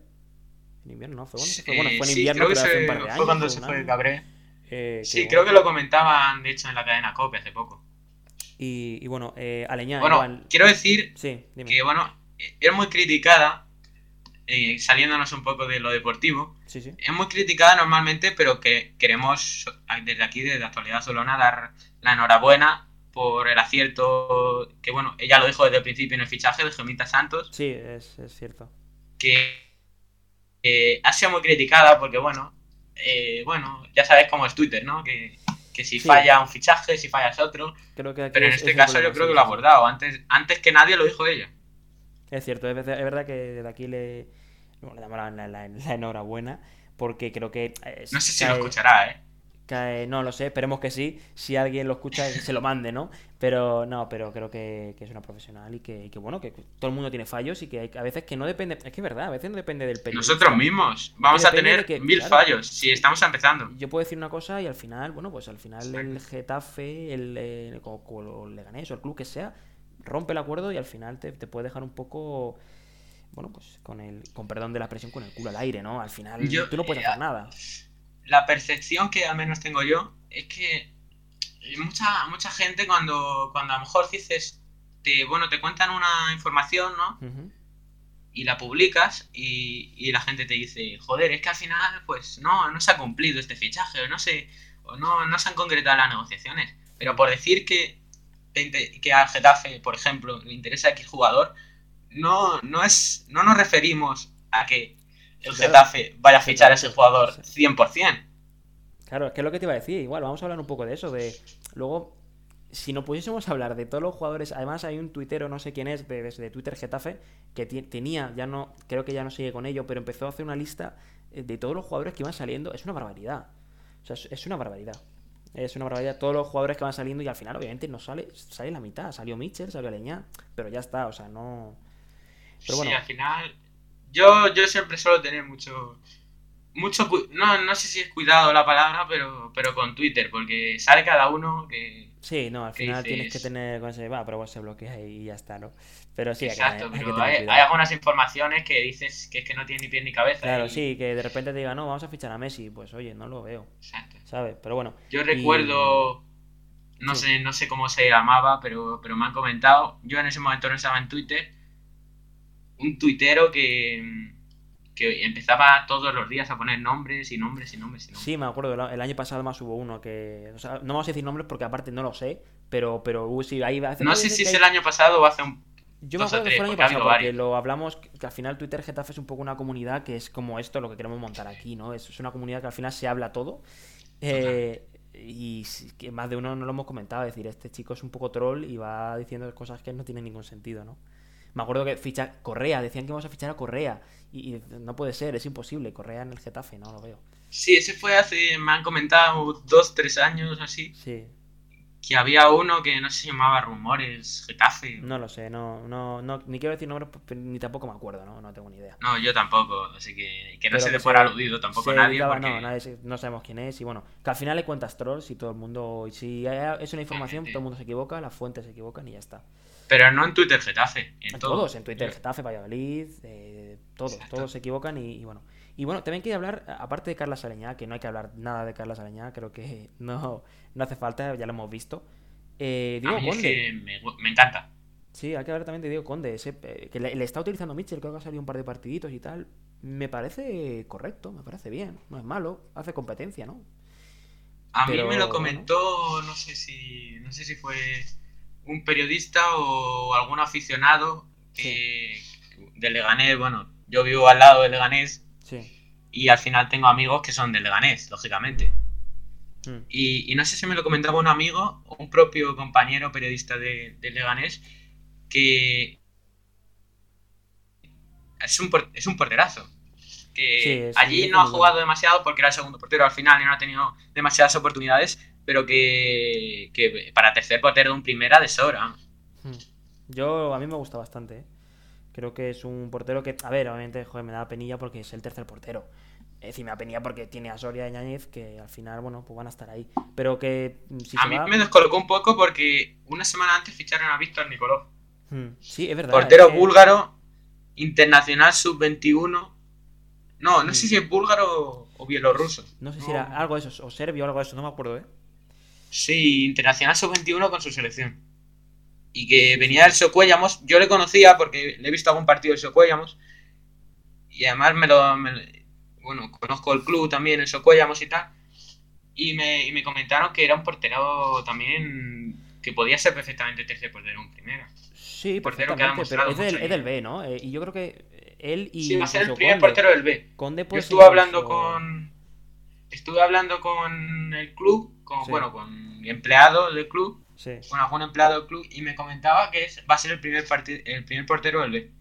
En invierno, ¿no? Fue, bueno, fue, bueno, fue en sí, invierno, creo que pero hace se- un par de fue cuando se fue. Cabré. Eh, que Sí, bueno. creo que lo comentaban, de hecho, en la cadena COPE hace poco. Y, y bueno, eh, Aleñá, Bueno, igual... quiero decir Sí, que, bueno, es muy criticada, eh, saliéndonos un poco de lo deportivo, Sí, sí. es muy criticada normalmente, pero que queremos desde aquí, desde Actualidad Solona, dar la enhorabuena por el acierto, que bueno, ella lo dijo desde el principio en el fichaje de Gemita Santos, Sí, es, es cierto. que eh, ha sido muy criticada porque, bueno, eh, bueno, ya sabes cómo es Twitter, ¿no? Que, que si Sí. falla un fichaje, si fallas otro, Creo que pero en es- este es caso problema, yo creo que lo ha abordado, antes, antes que nadie lo dijo ella. Es cierto, es verdad, que desde aquí le, bueno, le damos la, la- la- la enhorabuena porque creo que... eh, No sé si lo escuchará, ¿eh? Cae- no lo sé, esperemos que sí. Si alguien lo escucha, que <laughs> se lo mande, ¿no? Pero no, pero creo que, que es una profesional y que, y que, bueno, que todo el mundo tiene fallos y que hay a veces que no depende... Es que es verdad, a veces no depende del periodista. Nosotros mismos vamos a tener que- mil claro. fallos si estamos empezando. Yo puedo decir una cosa y al final, bueno, pues al final el Getafe, el, eh, o, o el Leganés o el club que sea, rompe el acuerdo y al final te, te puede dejar un poco, bueno, pues con el, con perdón de la expresión, con el culo al aire, ¿no? Al final Yo- tú no puedes eh, hacer nada. La percepción que al menos tengo yo es que mucha, mucha gente cuando, cuando a lo mejor dices, te, bueno, te cuentan una información, ¿no? Ujú. y la publicas y, y la gente te dice, joder, es que al final pues no, no se ha cumplido este fichaje, o no se, o no, no se han concretado las negociaciones. Pero por decir que, que al Getafe, por ejemplo, le interesa X jugador, no, no, es, no nos referimos a que el Claro. Getafe vaya a fichar a ese jugador 100%. Claro, es que es lo que te iba a decir. Igual, vamos a hablar un poco de eso. De luego, si no pudiésemos hablar de todos los jugadores, además hay un tuitero, no sé quién es, de- desde Twitter Getafe, que tenía, ya no, creo que ya no sigue con ello, pero empezó a hacer una lista eh, de todos los jugadores que iban saliendo. Es una barbaridad. O sea, es, es una barbaridad. Es una barbaridad todos los jugadores que van saliendo y al final, obviamente, no sale, sale la mitad. Salió Mitchell, salió Leñá, pero ya está, o sea, no. Pero bueno. Sí, al final, yo, yo siempre suelo tener mucho, mucho, no, no sé si es cuidado la palabra, pero, pero con Twitter, porque sale cada uno que... Sí, no, al final tienes que tener con ese, va, pero se bloquea y ya está, ¿no? Pero sí, Exacto, hay, pero hay, algunas informaciones que dices que es que no tiene ni pie ni cabeza. Claro, sí, que de repente te diga, no, vamos a fichar a Messi, pues oye, no lo veo. Exacto. ¿Sabes? Pero bueno. Yo recuerdo, no sé, no sé cómo se llamaba, pero, pero me han comentado, yo en ese momento no estaba en Twitter, un tuitero que que empezaba todos los días a poner nombres y nombres y nombres y nombres. Sí, me acuerdo, el año pasado más hubo uno que... O sea, no vamos a decir nombres porque aparte no lo sé, pero, pero uh, sí, ahí hace... No sé si es el año pasado o hace un... Yo me acuerdo que fue el año pasado porque lo hablamos, que al final Twitter Getafe es un poco una comunidad que es como esto lo que queremos montar aquí, ¿no? Es, una comunidad que al final se habla todo. Eh, y que más de uno no lo hemos comentado, es decir, este chico es un poco troll y va diciendo cosas que no tienen ningún sentido, ¿no? Me acuerdo que ficha Correa, decían que íbamos a fichar a Correa. Y, no puede ser, es imposible. Correa en el Getafe, no lo veo. Sí, ese fue hace, me han comentado, dos, tres años así. Sí. Que había uno que no se llamaba Rumores, Getafe. No lo sé, no, no, no ni quiero decir nombres, ni tampoco me acuerdo, no, no tengo ni idea. No, yo tampoco, así que, que no se le fuera aludido tampoco a nadie. No, nadie no sabemos quién es, y bueno, que al final le cuentas trolls y todo el mundo, y si es una información, todo el mundo se equivoca, las fuentes se equivocan y ya está. Pero no en Twitter Getafe, en, todos. En Twitter Getafe, Valladolid, eh, todos, todos se equivocan y, bueno. Y bueno, también quería hablar, aparte de Carla Saleñá, que no hay que hablar nada de Carla Saleñá, creo que <laughs> no, no hace falta, ya lo hemos visto. Eh, Diego Conde. me, encanta. Sí, hay que hablar también de Diego Conde, ese, eh, que le, está utilizando Mitchell, creo que ha salido un par de partiditos y tal. Me parece correcto, me parece bien, no es malo, hace competencia, ¿no? A mí me lo comentó, no sé si, no sé si fue un periodista o algún aficionado que, de Leganés, bueno, yo vivo al lado de Leganés y al final tengo amigos que son de Leganés, lógicamente. Hmm. Y, no sé si me lo comentaba un amigo un propio compañero periodista de, Leganés que es un, es un porterazo. Que allí no ha jugado demasiado porque era el segundo portero al final y no ha tenido demasiadas oportunidades, pero que, para tercer portero de un primera de sobra. Hmm. Yo, a mí me gusta bastante. ¿eh? Creo que es un portero que, a ver, obviamente, joder, me da penilla porque es el tercer portero. Es decir, me da penilla porque tiene a Soria y Ñañez que al final, bueno, pues van a estar ahí. Pero que. Mm, a mí me descolocó un poco porque una semana antes ficharon a Víctor Nicoló. Hmm. Sí, es verdad. Portero búlgaro, internacional sub-21. No, no sé si es búlgaro o bielorruso. No sé si era algo de eso, o serbio o algo de eso, no me acuerdo, ¿eh? Sí, Internacional Sub-21 con su selección. Y que venía del Socuellamos. Yo le conocía porque le he visto algún partido del Socuellamos. Y además me lo. bueno, conozco el club también, el Socuellamos y tal. Y me, y me comentaron que era un portero también. que podía ser perfectamente tercer portero en primera. Sí, perfectamente, pero es del, es del, B, ¿no? Eh, y yo creo que él y. Sí, va a ser el primer portero del B. Conde yo estuve hablando con. Estuve hablando con el club con, bueno, con empleado del club, con algún empleado del club, y me comentaba que es, va a ser el primer, el primer portero del B.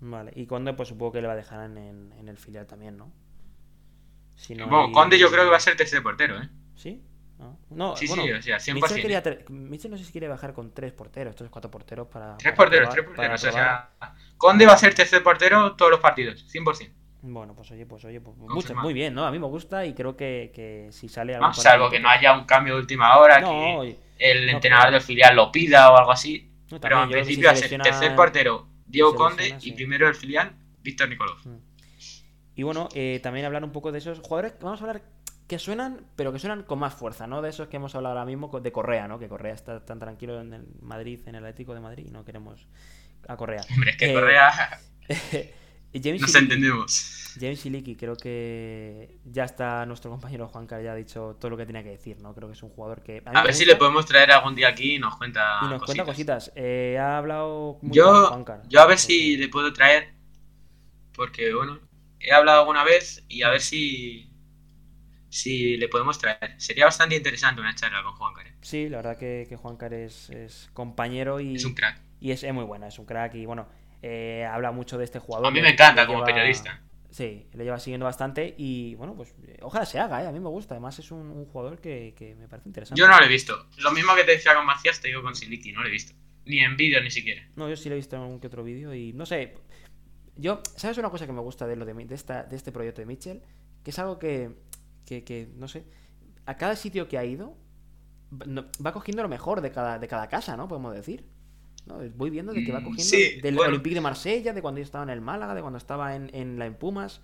Vale, y Conde, pues supongo que le va a dejar en, en, el filial también, ¿no? bueno, Conde yo creo que va a ser tercer portero, ¿eh? ¿Sí? No, sí, sí, o sea, 100%. Mitchell, no sé si quiere bajar con tres porteros, estos cuatro porteros para. Tres porteros, tres porteros. O sea, Conde va a ser tercer portero todos los partidos, 100%. Bueno, pues oye, pues oye, pues mucho, muy bien, ¿no? A mí me gusta y creo que, que si sale algo. salvo que no haya un cambio de última hora, que el entrenador del filial lo pida o algo así. pero en principio va a ser tercer portero Diego Conde y primero el filial Víctor Nicolás. Mm. Y bueno, eh, también hablar un poco de esos jugadores vamos a hablar que suenan, pero que suenan con más fuerza, ¿no? De esos que hemos hablado ahora mismo de Correa, ¿no? Que Correa está tan tranquilo en el Madrid, en el Atlético de Madrid, y no queremos a Correa. Hombre, es que Correa. <laughs> <laughs> James Nos entendemos. James Siliki, creo que ya está nuestro compañero Juan ya ha dicho todo lo que tenía que decir, ¿no? Creo que es un jugador que. A, ver si le podemos traer algún día aquí y nos cuenta. Y nos cuenta cositas. Eh, ha hablado mucho yo, Juan Yo a ver si le puedo traer. Porque, bueno, he hablado alguna vez y a ver si. Si le podemos traer. Sería bastante interesante una charla con Juan Car. Sí, la verdad que, que Juan es, es compañero y. Es un crack. Y es, es muy buena, es un crack y bueno eh, habla mucho de este jugador. A mí me encanta como periodista. Sí, le lleva siguiendo bastante y bueno, pues ojalá se haga, ¿eh? a mí me gusta. Además es un, jugador que, me parece interesante. Yo no lo he visto. Lo mismo que te decía con Macías, te digo con Siliki, no lo he visto. Ni en vídeo ni siquiera. No, yo sí lo he visto en algún que otro vídeo y no sé. Yo, ¿sabes una cosa que me gusta de lo de, de, esta, de este proyecto de Mitchell? que es algo que, que, que, no sé, a cada sitio que ha ido va cogiendo lo mejor de cada, de cada casa, ¿no? Podemos decir. ¿No? Voy viendo de que va Mm, cogiendo sí, del bueno. Olympique de Marsella, de cuando yo estaba en el Málaga, de cuando estaba en, en la en Pumas,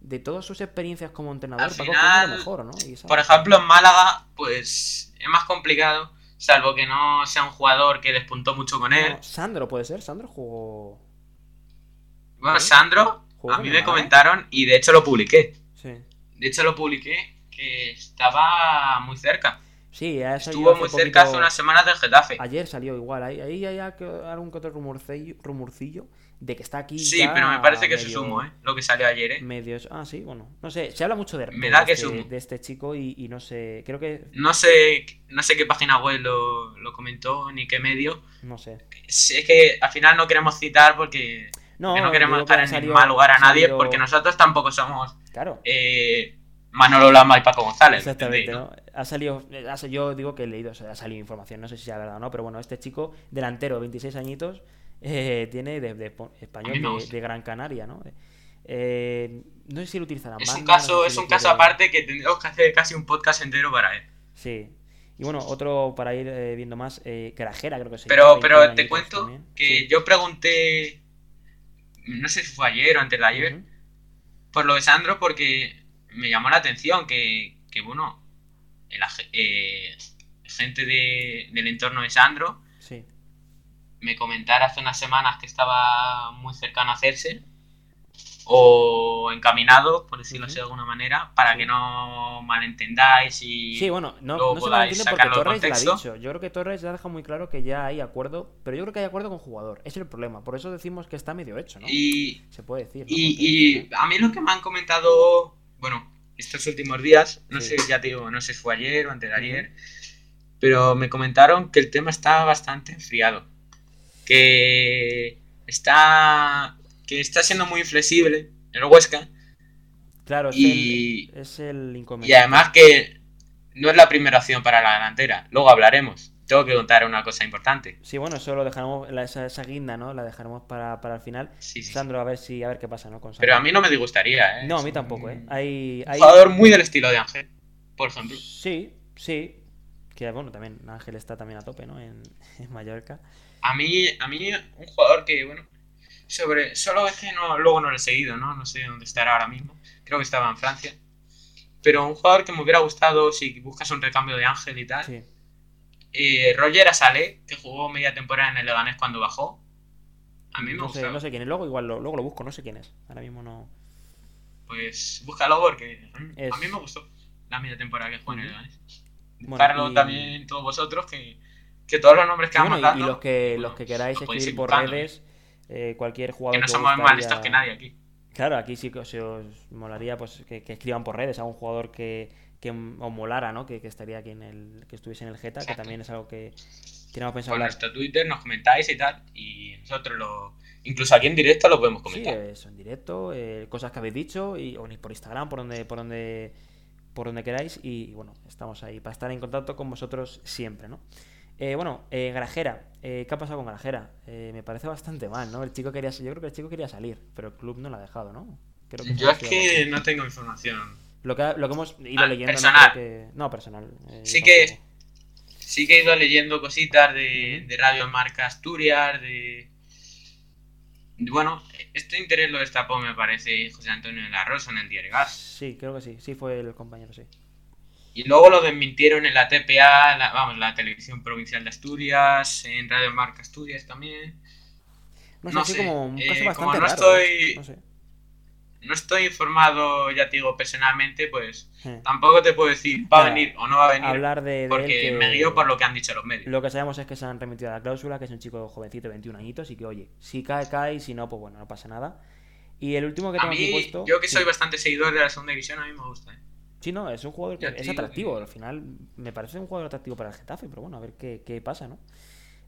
de todas sus experiencias como entrenador, Al final, lo mejor, ¿no? Y Por ejemplo, en Málaga, pues es más complicado, salvo que no sea un jugador que despuntó mucho con él. No, Sandro puede ser, Sandro jugó. Bueno, ¿Sí? Sandro, ¿Jugó a mí me Málaga? comentaron y de hecho lo publiqué. Sí. De hecho lo publiqué que estaba muy cerca. Sí, ha Estuvo muy cerca hace unas semanas del Getafe. Ayer salió igual, ahí, ahí hay que- algún que otro rumorcillo, rumorcillo de que está aquí. Sí, ya pero me parece que medio- sumo, ¿eh? Lo que salió ayer, ¿eh? medio- Ah, sí, bueno. No sé, se habla mucho de, Me de da que este, sumo. de este chico y, y no sé, creo que. No sé, no sé qué página web lo, lo comentó ni qué medio. No sé. Es es que al final no queremos citar porque, No, porque no queremos que ha en salido- mal lugar a nadie porque nosotros tampoco somos Claro. eh, Manolo Lama y Paco González. Exactamente, ¿entendéis, ¿no? Ha salido, sa- yo digo que he leído, o sea, ha salido información, no sé si sea verdad o no, pero bueno, este chico, delantero, 26 añitos, <laughs> eh, tiene de, español de, Gran Canaria, ¿no? Eh, no sé si lo utilizarán Es un no caso, es un caso aparte que tendríamos que hacer casi un podcast entero para él. Sí. Y bueno, otro para ir eh, viendo más, eh, Grajera creo que se Pero, llama, pero 21 te cuento también. que Sí. yo pregunté, no sé si fue ayer o antes de ayer, por lo de Sandro porque me llamó la atención que, que bueno, el ag- eh, gente de- del entorno de Sandro Sí. me comentara hace unas semanas que estaba muy cercano a hacerse o encaminado, por decirlo así de alguna manera, para Sí. que no malentendáis y Sí, bueno, no, no se malentiende porque Torres lo ha dicho. Yo creo que Torres ya deja muy claro que ya hay acuerdo, pero yo creo que hay acuerdo con jugador. Es el problema. Por eso decimos que está medio hecho, ¿no? Y, Se puede decir. ¿no? y, y a mí lo que me han comentado, bueno, estos últimos días, no Sí. sé, ya te digo, no sé si fue ayer o antes de ayer, pero me comentaron que el tema está bastante enfriado. Que está, que está siendo muy inflexible el Huesca Claro, es, y, el, es el inconveniente. y además que no es la primera opción para la delantera. Luego hablaremos. Tengo que contar una cosa importante. Sí, bueno, eso lo dejaremos, la- esa, esa guinda, ¿no? La dejaremos para, para el final. Sí, sí. Sandro, a ver si a ver qué pasa, ¿no? Con Pero a mí no me disgustaría, ¿eh? No, a mí tampoco, ¿eh? Hay, Un jugador muy del estilo de Ángel, por ejemplo. Sí, sí. Que bueno, también Ángel está también a tope, ¿no? En, <laughs> en Mallorca. A mí, a mí, un jugador que, bueno, sobre. Solo es que no, luego no lo he seguido, ¿no? No sé dónde estará ahora mismo. Creo que estaba en Francia. Pero un jugador que me hubiera gustado si buscas un recambio de Ángel y tal. Sí. Eh, Roger Asale, que jugó media temporada en el Leganés cuando bajó. A mí me No sé, no sé quién es. Luego igual lo, luego lo busco, no sé quién es. Ahora mismo no. Pues búscalo porque a mí, Es- a mí me gustó la media temporada que jugó en el. Leganés. Bueno, Buscarlo y- también todos vosotros, que, que todos los nombres que bueno, vamos y- y, dando. los que bueno, los que queráis escribir ir por redes, eh, cualquier jugador Que no os somos más listos que nadie aquí. Claro, aquí sí que os, si os molaría pues que, que escriban por redes a un jugador que, que os molara, ¿no? Que, que estaría aquí en el. que estuviese en el Geta, que Exacto. también es algo que tenemos pensado Por hablar. nuestro Twitter nos comentáis y tal. Y nosotros lo. Incluso aquí en directo lo podemos Sí, comentar. eso en directo, eh, cosas que habéis dicho, y, o ni por Instagram, por donde, por donde, por donde queráis, y, bueno, estamos ahí para estar en contacto con vosotros siempre, ¿no? Eh, bueno, eh, Grajera, eh, ¿qué ha pasado con Grajera? Eh, me parece bastante mal, ¿no? El chico quería, yo creo que el chico quería salir, pero el club no lo ha dejado, ¿no? Creo que Yo es que no tengo información. Lo que, lo que hemos ido Ah, leyendo, personal. no creo que... No, personal. eh, Sí que-. Sí que he ido leyendo cositas de, de Radio Marca Asturias, de. Bueno, este interés lo destapó, me parece, José Antonio de la Rosa en el Diario Gas. Sí, creo que sí. Sí fue el compañero, sí. Y luego lo desmintieron en la TPA, la- vamos, la Televisión Provincial de Asturias, en Radio Marca Asturias también. No sé, No así sé, como un eh, como no raro. estoy- No sé. No estoy informado, ya te digo, personalmente, pues Eh. tampoco te puedo decir va a venir o no va a venir. Hablar de, de porque que- me guío por lo que han dicho los medios. Lo que sabemos es que se han remitido a la cláusula, que es un chico jovencito, 21 añitos, y que, oye, si cae, cae, y si no, pues bueno, no pasa nada. Y el último que A tengo aquí mí, puesto... yo que sí. soy bastante seguidor de la segunda división, a mí me gusta. ¿eh? Sí, no, es un jugador que es atractivo. que- Al final me parece un jugador atractivo para el Getafe, pero bueno, a ver qué, qué pasa, ¿no?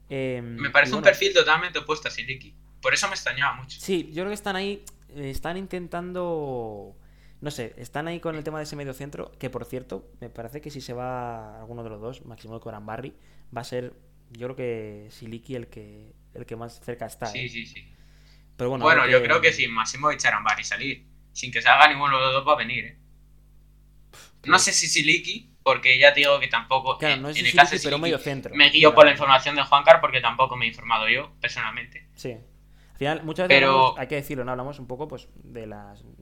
Eh, Me parece un perfil totalmente opuesto a Siliki. Por eso me extrañaba mucho. Sí, yo creo que están ahí, están intentando, no sé, están ahí con el tema de ese medio centro, que por cierto, me parece que si se va alguno de los dos, Máximo Corambarri, va a ser, yo creo que Siliki el que el que más cerca está. Sí, ¿eh? sí, sí. Pero bueno, Bueno, yo creo que si Máximo Echarambari salir, sin que salga ninguno de los dos va a venir. ¿eh? No sé si Siliki, porque ya te digo que tampoco. Claro, en- no es en el Siliki, caso de pero Siliki, medio centro. Me guío Claro. por la información de Juancar porque tampoco me he informado yo, personalmente. Sí. Al final, muchas veces Pero- hablamos- hay que decirlo, ¿no? Hablamos un poco, pues, de las... Un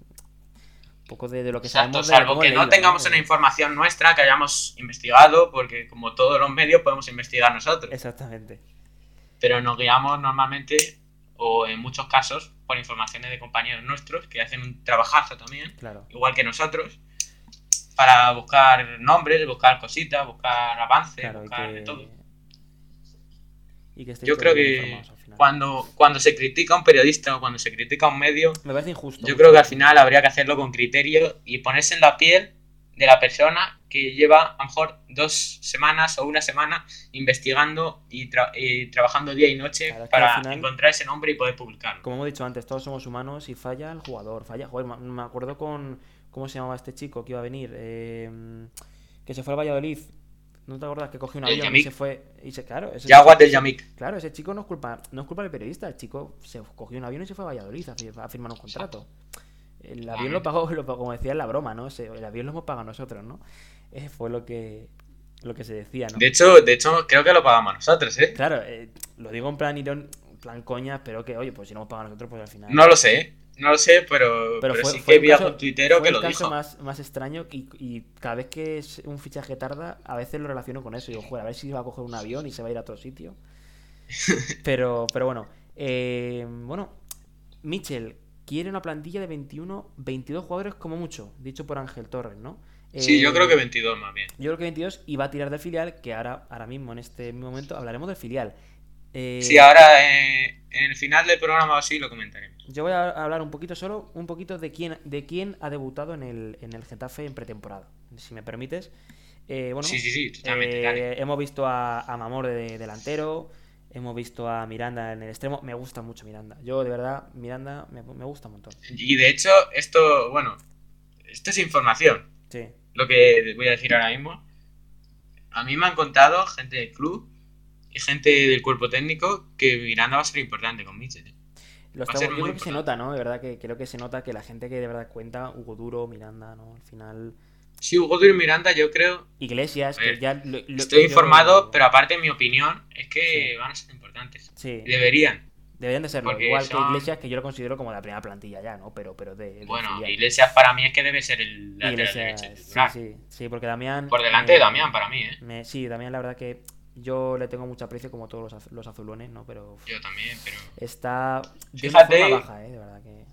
poco de, de lo que Exacto, sabemos de salvo que no tengamos una información nuestra que hayamos investigado, porque como todos los medios podemos investigar nosotros. Exactamente. Pero nos guiamos normalmente, o en muchos casos, por informaciones de compañeros nuestros que hacen un trabajazo también, Claro. igual que nosotros, para buscar nombres, buscar cositas, buscar avances, Claro, y buscar que... de todo. Y que Yo creo que. Cuando, cuando se critica a un periodista o cuando se critica a un medio, Me parece injusto. yo creo que al final habría que hacerlo con criterio y ponerse en la piel de la persona que lleva a lo mejor dos semanas o una semana investigando y, tra- y trabajando día y noche Claro, para final- encontrar ese nombre y poder publicarlo. Como hemos dicho antes, todos somos humanos y falla el jugador. Falla, joder, me- me acuerdo con. ¿Cómo se llamaba este chico que iba a venir? Eh, que se fue al Valladolid. ¿No te acuerdas que cogió un avión y se fue? Y se, claro, ese Yaguas del ese- Yamik. Claro, ese chico no es culpa, no es culpa del periodista. El chico se cogió un avión y se fue a Valladolid a, fir- a firmar un contrato. El avión lo pagó, lo pagó, como decía en la broma, ¿no? Ese- el avión lo hemos pagado nosotros, ¿no? Eh, fue lo que, lo que se decía, ¿no? De hecho, de hecho, creo que lo pagamos nosotros, ¿eh? Claro, eh, lo digo en plan irón, plan coña, pero que, oye, pues si no hemos pagado nosotros, pues al final. No lo sé, ¿eh? No lo sé, pero, Pero pero fue, sí fue que un vi caso- algún tuitero que el lo caso dijo. Más, más extraño y, y cada vez que es un fichaje tarda, a veces lo relaciono con eso. Digo, joder, a ver si va a coger un avión y se va a ir a otro sitio. <laughs> Pero, pero bueno, eh, bueno, Mitchell quiere una plantilla de 21, 22 jugadores como mucho, dicho por Ángel Torres, ¿no? Sí, yo Eh, creo que 22 más bien. Yo creo que 22 y va a tirar del filial, que ahora, ahora mismo, en este momento, hablaremos del filial. Eh, Sí, ahora eh, en el final del programa o así lo comentaremos. Yo voy a hablar un poquito solo, un poquito de quién, de quién ha debutado en el, en el Getafe en pretemporada, si me permites. Eh, bueno, Sí, sí, sí, totalmente, hemos visto a, a Mamor de delantero, hemos visto a Miranda en el extremo. Me gusta mucho Miranda. Yo, de verdad, Miranda me, me gusta un montón. Y de hecho, esto, bueno, esto es información. Sí, Lo que voy a decir ahora mismo. A mí me han contado gente del club gente del cuerpo técnico que Miranda va a ser importante con Mitchell. ¿eh? Lo ser yo creo que se nota, ¿no? De verdad que creo que se nota que la gente que de verdad cuenta, Hugo Duro, Miranda, ¿no? Al final. Sí, Hugo Duro y Miranda, yo creo, Iglesias, que ya. lo- lo- estoy informado, pero aparte mi opinión es que Sí. van a ser importantes. Sí. Deberían. Deberían de serlo, Porque igual que Iglesias, que yo lo considero como la primera plantilla ya, ¿no? Pero, pero de. Bueno, filial. Iglesias para mí es que debe ser el Iglesias, derecho sí, sí, sí, porque Damián. Por delante eh, de Damián para mí, ¿eh? me- sí, Damián, la verdad que yo le tengo mucho aprecio como todos los, los azulones, ¿no? Pero Yo también, pero está de Fíjate- una forma baja, ¿eh? De verdad que.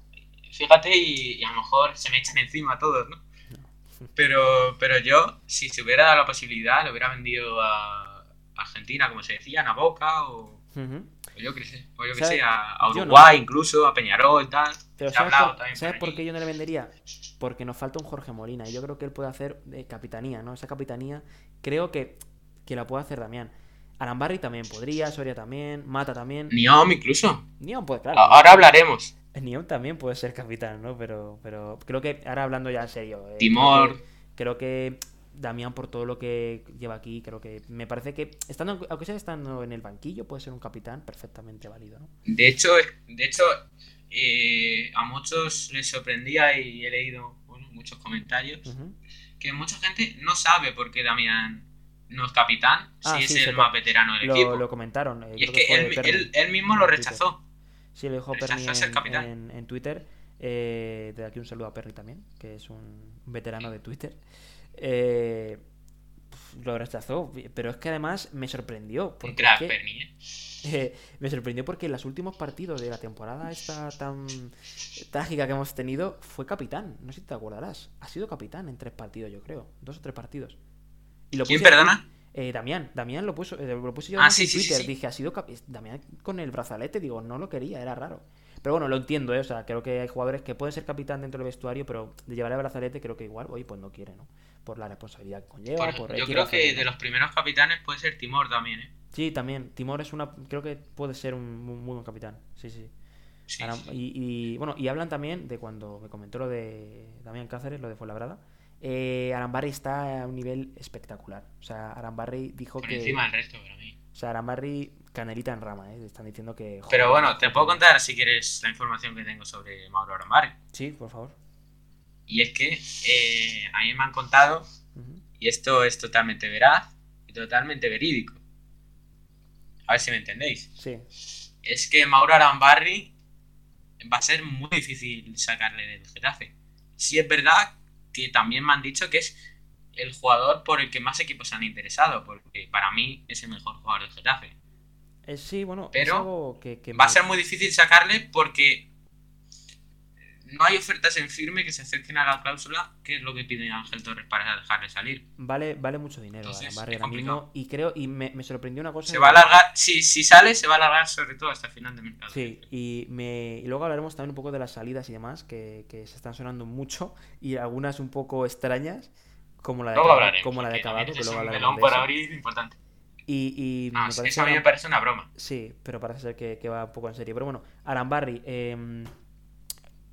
fíjate y, y a lo mejor se me echan encima todos, ¿no? <laughs> Pero, pero yo, si se hubiera dado la posibilidad, lo hubiera vendido a Argentina, como se decía, a Boca o, o yo qué sé, o yo qué ¿Sabes? sé, a, a no. Uruguay incluso, a Peñarol, tal. Pero Se ha ¿sabes, hablado por, también ¿sabes por qué yo no le vendería? Porque nos falta un Jorge Molina y yo creo que él puede hacer de capitanía, ¿no? Esa capitanía creo que, que la puede hacer Damián. Arambarri también podría, Soria también, Mata también. Niom incluso. Nion puede, claro. Ahora hablaremos. Nion también puede ser capitán, ¿no? Pero, pero creo que, ahora hablando ya en serio. eh, Timor. Creo que, creo que Damián, por todo lo que lleva aquí, creo que me parece que, estando, aunque sea estando en el banquillo, puede ser un capitán perfectamente válido, ¿no? De hecho, de hecho eh, a muchos les sorprendía y he leído bueno, muchos comentarios que mucha gente no sabe por qué Damián no es capitán Ah, si sí, es el más veterano del Lo, equipo. lo comentaron. eh, y es que él, él- él mismo lo Twitter. rechazó. Sí, lo dijo ser en, capitán. en- en Twitter. Eh, de aquí un saludo a Perry también, que es un veterano de Twitter. Eh, lo rechazó, pero es que además me sorprendió. Porque es que, ¿eh? <laughs> eh, me sorprendió porque en los últimos partidos de la temporada esta tan trágica que hemos tenido fue capitán. No sé si te acordarás. Ha sido capitán en tres partidos, yo creo. Dos o tres partidos. Y lo ¿Quién, puse- perdona? eh, Damián, Damián lo puso, eh, lo puse yo Ah, en sí, sí, sí, Twitter. sí. Dije, ha sido Damián con el brazalete, digo, no lo quería, era raro. Pero bueno, lo entiendo, ¿eh? O sea, creo que hay jugadores que pueden ser capitán dentro del vestuario, pero de llevar el brazalete creo que igual, oye, pues no quiere, ¿no? Por la responsabilidad que conlleva, Por- por yo creo que de los primeros capitanes puede ser Timor también, ¿eh? Sí, también. Timor es una. Creo que puede ser un muy, muy buen capitán. Sí, sí. Sí, sí. Y, y, bueno, y hablan también de cuando me comentó lo de Damián Cáceres, lo de Fuenlabrada. Eh, Arambarri está a un nivel espectacular. O sea, Arambarri dijo Por que. encima del resto, para mí. O sea, Arambarri, canelita en rama, ¿eh? Están diciendo que. joder, Pero bueno, te puedo contar si quieres la información que tengo sobre Mauro Arambarri. Sí, por favor. Y es que eh, a mí me han contado y esto es totalmente veraz y totalmente verídico. A ver si me entendéis. Sí. Es que Mauro Arambarri va a ser muy difícil sacarle del Getafe. Sí es verdad que también me han dicho que es el jugador por el que más equipos se han interesado, porque para mí es el mejor jugador del Getafe. Eh, sí, bueno, es Pero algo que, que Va a ser muy difícil sacarle porque no hay ofertas en firme que se acerquen a la cláusula, que es lo que pide Ángel Torres para dejarle salir. Vale, vale mucho dinero Entonces, es ahora mismo. Y creo, y me, me sorprendió una cosa. Se va a alargar, si, si sale, se va a alargar sobre todo hasta el final de mercado. Sí, y, me, y luego hablaremos también un poco de las salidas y demás, que, que se están sonando mucho, y algunas un poco extrañas, como la de, Luego Cava- hablaremos. como la de Cavaco, que luego hablaremos de eso. abrir importante. Y, y Ah, me sí, parece eso a mí me parece una broma. Sí, pero parece ser que, que va un poco en serio. Pero bueno, Arambarri, eh,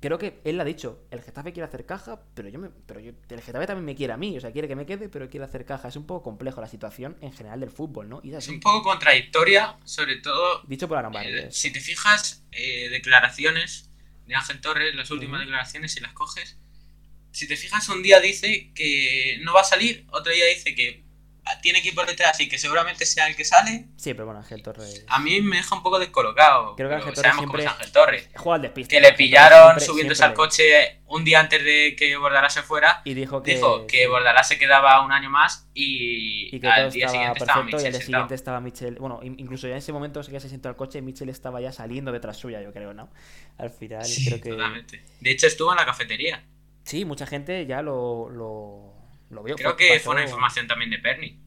creo que él lo ha dicho, el Getafe quiere hacer caja, pero yo me, pero yo, el Getafe también me quiere a mí, o sea, quiere que me quede, pero quiere hacer caja. Es un poco complejo la situación en general del fútbol, ¿no? Y es un poco contradictoria, sobre todo Dicho por Arambarri. Eh, si te fijas, eh, declaraciones de Ángel Torres, las últimas declaraciones, si las coges, si te fijas, un día dice que no va a salir, otro día dice que tiene equipo detrás y que seguramente sea el que sale. Sí, pero bueno, Ángel Torres. A mí me deja un poco descolocado. Creo que Ángel Torres sabemos cómo es siempre- Ángel Torres. Juega al despiste. Que le pillaron siempre- subiéndose siempre al coche un día antes de que Bordalás se fuera. Y dijo que. Dijo que Bordalás se quedaba un año más y, y que al día estaba siguiente estaba perfecto y Michel al día siguiente estaba Mitchell. Bueno, in- incluso ya en ese momento que se sentó al coche, Mitchell estaba ya saliendo detrás suya, yo creo, ¿no? Al final, Sí, creo que. totalmente. De hecho, estuvo en la cafetería. Sí, mucha gente ya lo, lo, lo. Creo que pasó- fue una información también de Perny.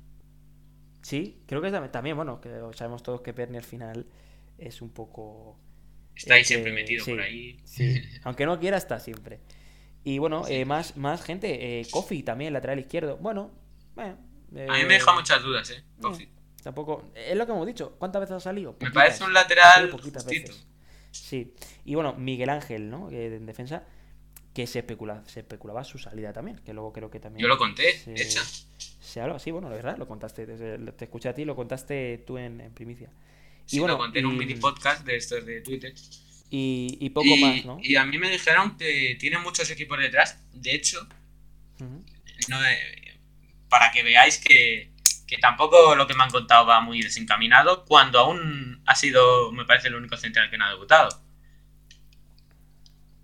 Sí, creo que tam- también, bueno, que sabemos todos que Perny al final es un poco. Está ahí Eh, siempre metido sí, por ahí. Sí, <laughs> aunque no quiera, está siempre. Y bueno, Sí. eh, más, más gente. Eh, Kofi también, lateral izquierdo. Bueno, bueno. A mí eh, me deja muchas dudas, ¿eh? Kofi. Tampoco. Es lo que hemos dicho. ¿Cuántas veces ha salido? Me parece un lateral poquitas veces. Sí. Y bueno, Miguel Ángel, ¿no? En defensa. Que se, especula, se especulaba su salida también. Que luego creo que también. Yo lo conté, se- de hecho. Se hablaba, sí, bueno, la verdad, lo contaste. Te, te escuché a ti, lo contaste tú en, en primicia. Sí, bueno, lo conté en un y- mini podcast de estos de Twitter. Y, y poco y, más, ¿no? y a mí me dijeron que tiene muchos equipos detrás. De hecho, no, eh, para que veáis que, que tampoco lo que me han contado va muy desencaminado, cuando aún ha sido, me parece, el único central que no ha debutado.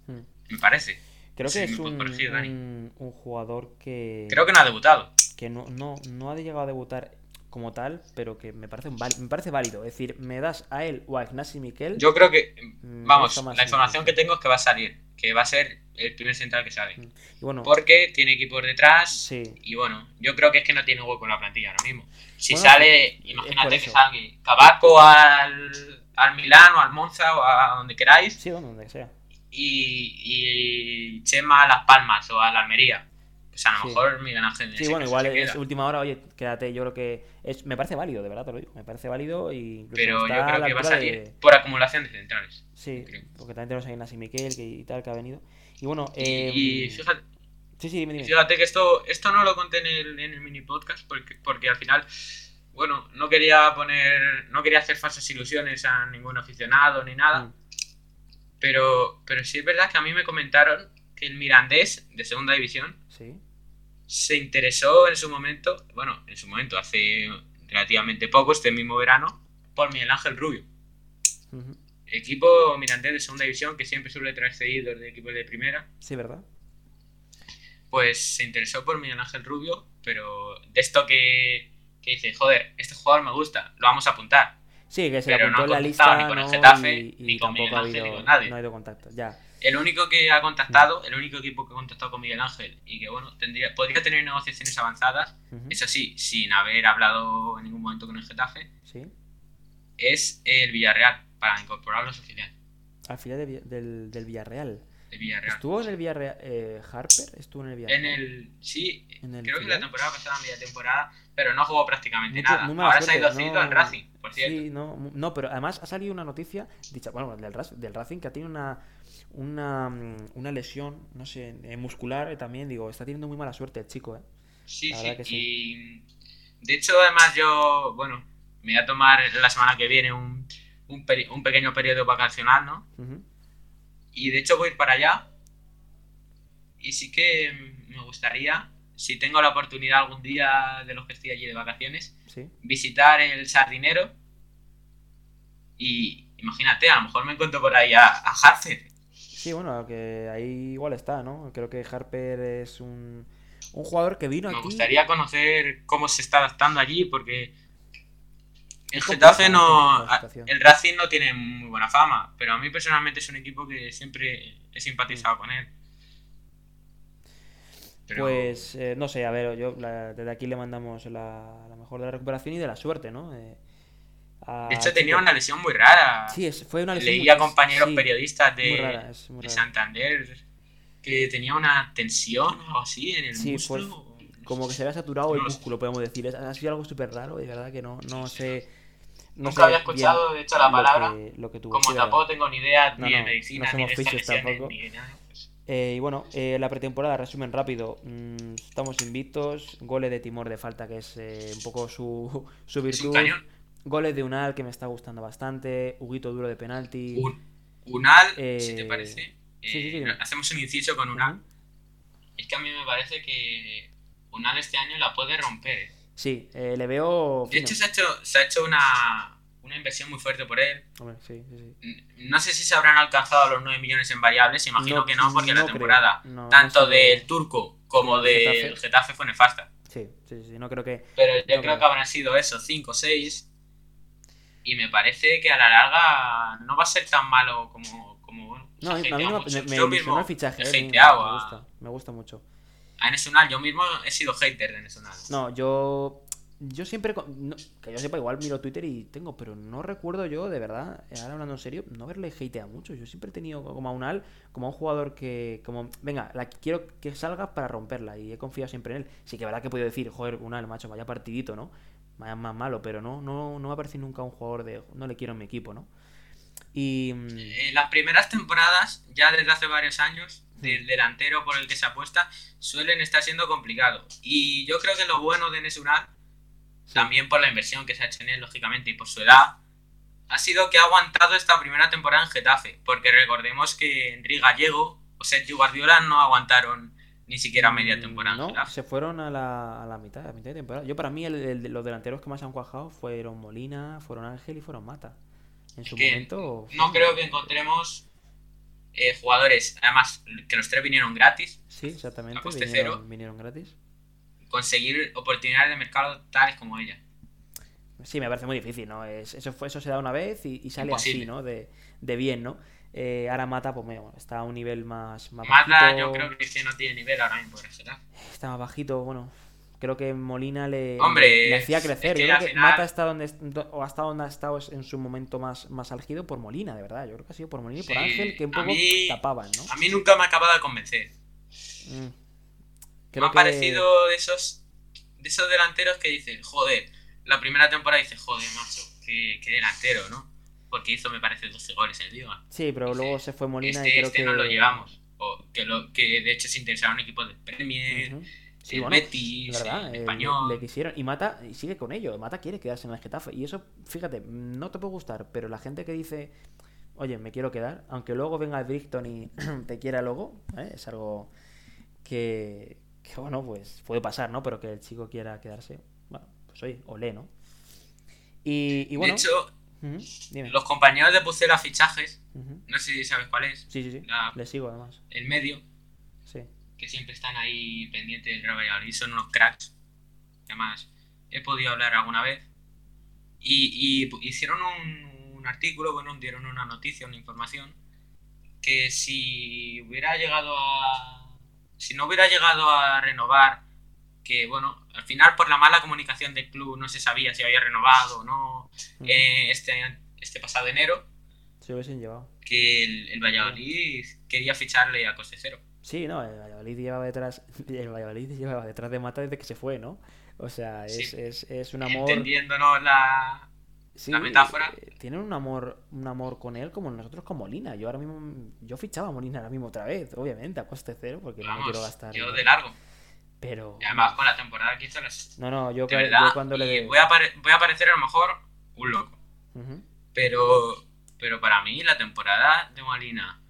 Me parece. Creo que es un, un, un jugador que, Creo que no ha debutado. que no, no, no ha llegado a debutar como tal, pero que me parece, un me parece válido. Es decir, me das a él o a Ignasi Miquel. Yo creo que, Mm, vamos, la información que tengo es que va a salir, que va a ser el primer central que sale. y bueno, Porque tiene equipos detrás sí. y bueno, yo creo que es que no tiene hueco en la plantilla ahora mismo. Si Bueno, sale, imagínate que salga Cabaco al, al Milán o al Monza o a donde queráis Sí, donde sea. Y, y Chema a Las Palmas o a la Almería. Pues a lo Sí. mejor Miguel Ángel Sí, bueno, igual es última hora, oye, quédate, yo creo que es, me parece válido, de verdad te lo digo, me parece válido y Pero yo creo que va a salir de- por acumulación de centrales. Sí, creo. porque también tenemos a Ignasi Miquel que, y tal que ha venido. Y bueno, Y, eh, y fíjate, sí, sí, dime, y dime. fíjate que esto, esto no lo conté en el, en el mini podcast porque, porque al final, bueno, no quería poner, no quería hacer falsas ilusiones a ningún aficionado ni nada. Mm, Pero, pero sí es verdad que a mí me comentaron que el Mirandés de segunda división Sí, se interesó en su momento, bueno, en su momento, hace relativamente poco, este mismo verano, por Miguel Ángel Rubio. Equipo Mirandés de segunda división que siempre suele traer seguidores de equipos de primera. sí, ¿verdad? Pues se interesó por Miguel Ángel Rubio, pero de esto que, que dice, joder, este jugador me gusta, lo vamos a apuntar. Sí, que se le Pero no apuntó ha en la lista ni con el ¿no? Getafe, y, y ni con Miguel ha Ángel, ni habido, con nadie. no ha habido contacto. Ya. El único que ha contactado, el único equipo que ha contactado con Miguel Ángel y que bueno, tendría, podría tener negociaciones avanzadas, Ujú. eso sí, sin haber hablado en ningún momento con el Getafe, Sí. es el Villarreal, para incorporarlo a su filial. Al final de Vi- del, del Villarreal. El Villarreal. ¿Estuvo en el Villarreal? Eh, ¿Harper estuvo en el Villarreal? En el. Sí, ¿En el creo que filial? la temporada pasada, media temporada, pero no jugó prácticamente nada. Ahora se ha ido suerte, no- al Racing, por cierto. Sí, no, no, pero además ha salido una noticia, dicha, bueno, del, del Racing, que ha tenido una, una, mm, una lesión, no sé, eh, muscular eh, también, digo, está teniendo muy mala suerte el chico, ¿eh? Sí, sí. verdad que sí. Y de hecho, además, yo, bueno, me voy a tomar la semana que viene un, un, peri- un pequeño periodo vacacional, ¿no? Y de hecho voy a ir para allá. Y sí que me gustaría, si tengo la oportunidad algún día de los que estoy allí de vacaciones, Sí. visitar el sardinero y imagínate, a lo mejor me encuentro por ahí a, a Harfer. Sí, bueno, que ahí igual está, ¿no? Creo que Harper es un, un jugador que vino Me aquí. gustaría conocer cómo se está adaptando allí porque el Getafe no... El Racing no tiene muy buena fama, pero a mí personalmente es un equipo que siempre he simpatizado con él. Pero- Pues eh, no sé, a ver, yo la- desde aquí le mandamos la, la mejor de la recuperación y de la suerte, ¿no? Eh, a- De hecho tenía una lesión muy rara. Sí, fue una lesión Leía muy- compañeros sí, periodistas de, rara, de. Santander que tenía una tensión o así en el Sí, fue- muslo. Como que se había saturado el lo sé. músculo, podemos decir. Ha sido algo súper raro, de verdad que no, no sé. No Nunca había escuchado, bien de hecho, la lo palabra. que- lo que tuvo, Como tampoco tengo ni idea ni de medicina, ni de tampoco. ni de nada. Eh, y bueno, eh, la pretemporada, resumen rápido. Mm, estamos invictos. Goles de Timor de falta, que es eh, un poco su, <laughs> su virtud. Goles de Unal, que me está gustando bastante. Huguito duro de penalti. Un, Unal, Eh, si te parece, sí, sí, sí. eh, hacemos un inciso con Unal. Es que a mí me parece que Unal este año la puede romper. eh. Sí, eh, le veo. De hecho, se ha hecho, se ha hecho una, una inversión muy fuerte por él. Hombre, sí, sí, sí. No sé si se habrán alcanzado los 9 millones en variables, imagino No, que no, porque no la temporada, No, tanto del turco como Del Getafe. Getafe. fue nefasta. Sí, sí, sí. No creo que. Pero yo creo creo. que habrán sido eso, 5 o 6. Y me parece que a la larga no va a ser tan malo como, como No, a mí hateado me, mucho. me, me yo ilusionó mismo el fichaje. he eh, me, me gusta, me gusta mucho. a Enes Unal, yo mismo he sido hater de Enes Unal. No, yo. Yo siempre. no, que yo sepa, igual miro Twitter y tengo, pero no recuerdo yo, de verdad, ahora hablando en serio, no verle hateado mucho. Yo siempre he tenido como a Unal, como a un jugador que. como Venga, la quiero que salga para romperla y he confiado siempre en él. Sí que verdad que he podido decir, joder, Unal, macho, vaya partidito, ¿no? Vaya más malo, pero no, no, no me ha parecido nunca un jugador de. No le quiero en mi equipo, ¿no? Y. mm, Eh, las primeras temporadas, ya desde hace varios años, del delantero por el que se apuesta, suelen estar siendo complicados. Y yo creo que lo bueno de sí. También por la inversión que se ha hecho en él, lógicamente, y por su edad, ha sido que ha aguantado esta primera temporada en Getafe. Porque recordemos que Enrique Gallego o Sergio Guardiola no aguantaron ni siquiera media temporada en Mm, Getafe. se fueron a la, a la mitad, a mitad de temporada. Yo para mí el- los delanteros que más han cuajado fueron Molina, fueron Ángel y fueron Mata. En su momento. No creo que encontremos eh, jugadores, además, que los tres vinieron gratis, Sí, exactamente. a coste Vinieron, cero. vinieron gratis. Conseguir oportunidades de mercado tales como ella. Sí, me parece muy difícil, ¿no? Es- eso, fue, eso se da una vez y, y sale así. ¿no? De, de bien, ¿no? Eh, ahora Mata, pues bueno, está a un nivel más, más Mata, bajito. yo creo que no tiene nivel ahora mismo Getafe. Está más bajito, bueno. Creo que Molina le, Hombre, le, hacía crecer. es que yo creo al que final- Mata está donde, o hasta donde ha estado en su momento más, más álgido por Molina, de verdad. Yo creo que ha sido por Molina y por Ángel, que un poco mí- tapaban, ¿no? A mí nunca me ha acabado de convencer. Mm. Me Creo ha que- parecido de esos, de esos delanteros que dicen, joder, la primera temporada dice, joder, macho, qué, qué delantero, ¿no? Porque hizo, me parece, 12 goles en Liga. Sí, pero luego se fue Molina y Este, creo este que. no lo llevamos. O que, lo, que de hecho se interesaron equipos de Premier, Ujú. Sí, el bueno, Betis, es verdad, el eh, Español. le, le quisieron. Y Mata, y sigue con ello. Mata quiere quedarse en el Getafe. Y eso, fíjate, no te puede gustar, pero la gente que dice, oye, me quiero quedar, aunque luego venga el Brighton y <clears throat> te quiera luego, ¿eh? es algo que, que, bueno, pues puede pasar, ¿no? Pero que el chico quiera quedarse, bueno, pues oye, olé, ¿no? Y, y bueno, de hecho, dime. los compañeros de Pucela Fichajes, no sé si sabes cuál es, Sí, sí, sí, la- le sigo además. el medio, Sí. que siempre están ahí pendientes del Real Valladolid, son unos cracks. Además, he podido hablar alguna vez. Y, y hicieron un, un artículo, bueno, dieron una noticia, una información, que si hubiera llegado a... Si no hubiera llegado a renovar, que bueno, al final por la mala comunicación del club no se sabía si había renovado o no eh, este, este pasado enero, Se lo hubiesen llevado. que el, el Valladolid quería ficharle a coste cero. Sí, no, el Valladolid llevaba detrás, el Valladolid llevaba detrás de Mata desde que se fue, ¿no? O sea, es, Sí. es, es un amor. Entendiéndonos la, Sí, la metáfora. eh, Tienen un amor, un amor con él como nosotros con Molina. Yo ahora mismo, yo fichaba a Molina ahora mismo otra vez, obviamente, a coste cero, porque no me Vamos, quiero gastar. yo de largo. Pero. Y además con la temporada que hizo las... No, no, yo, De verdad, yo cuando le. voy, a voy a parecer a lo mejor un loco. Pero, pero para mí la temporada de Molina,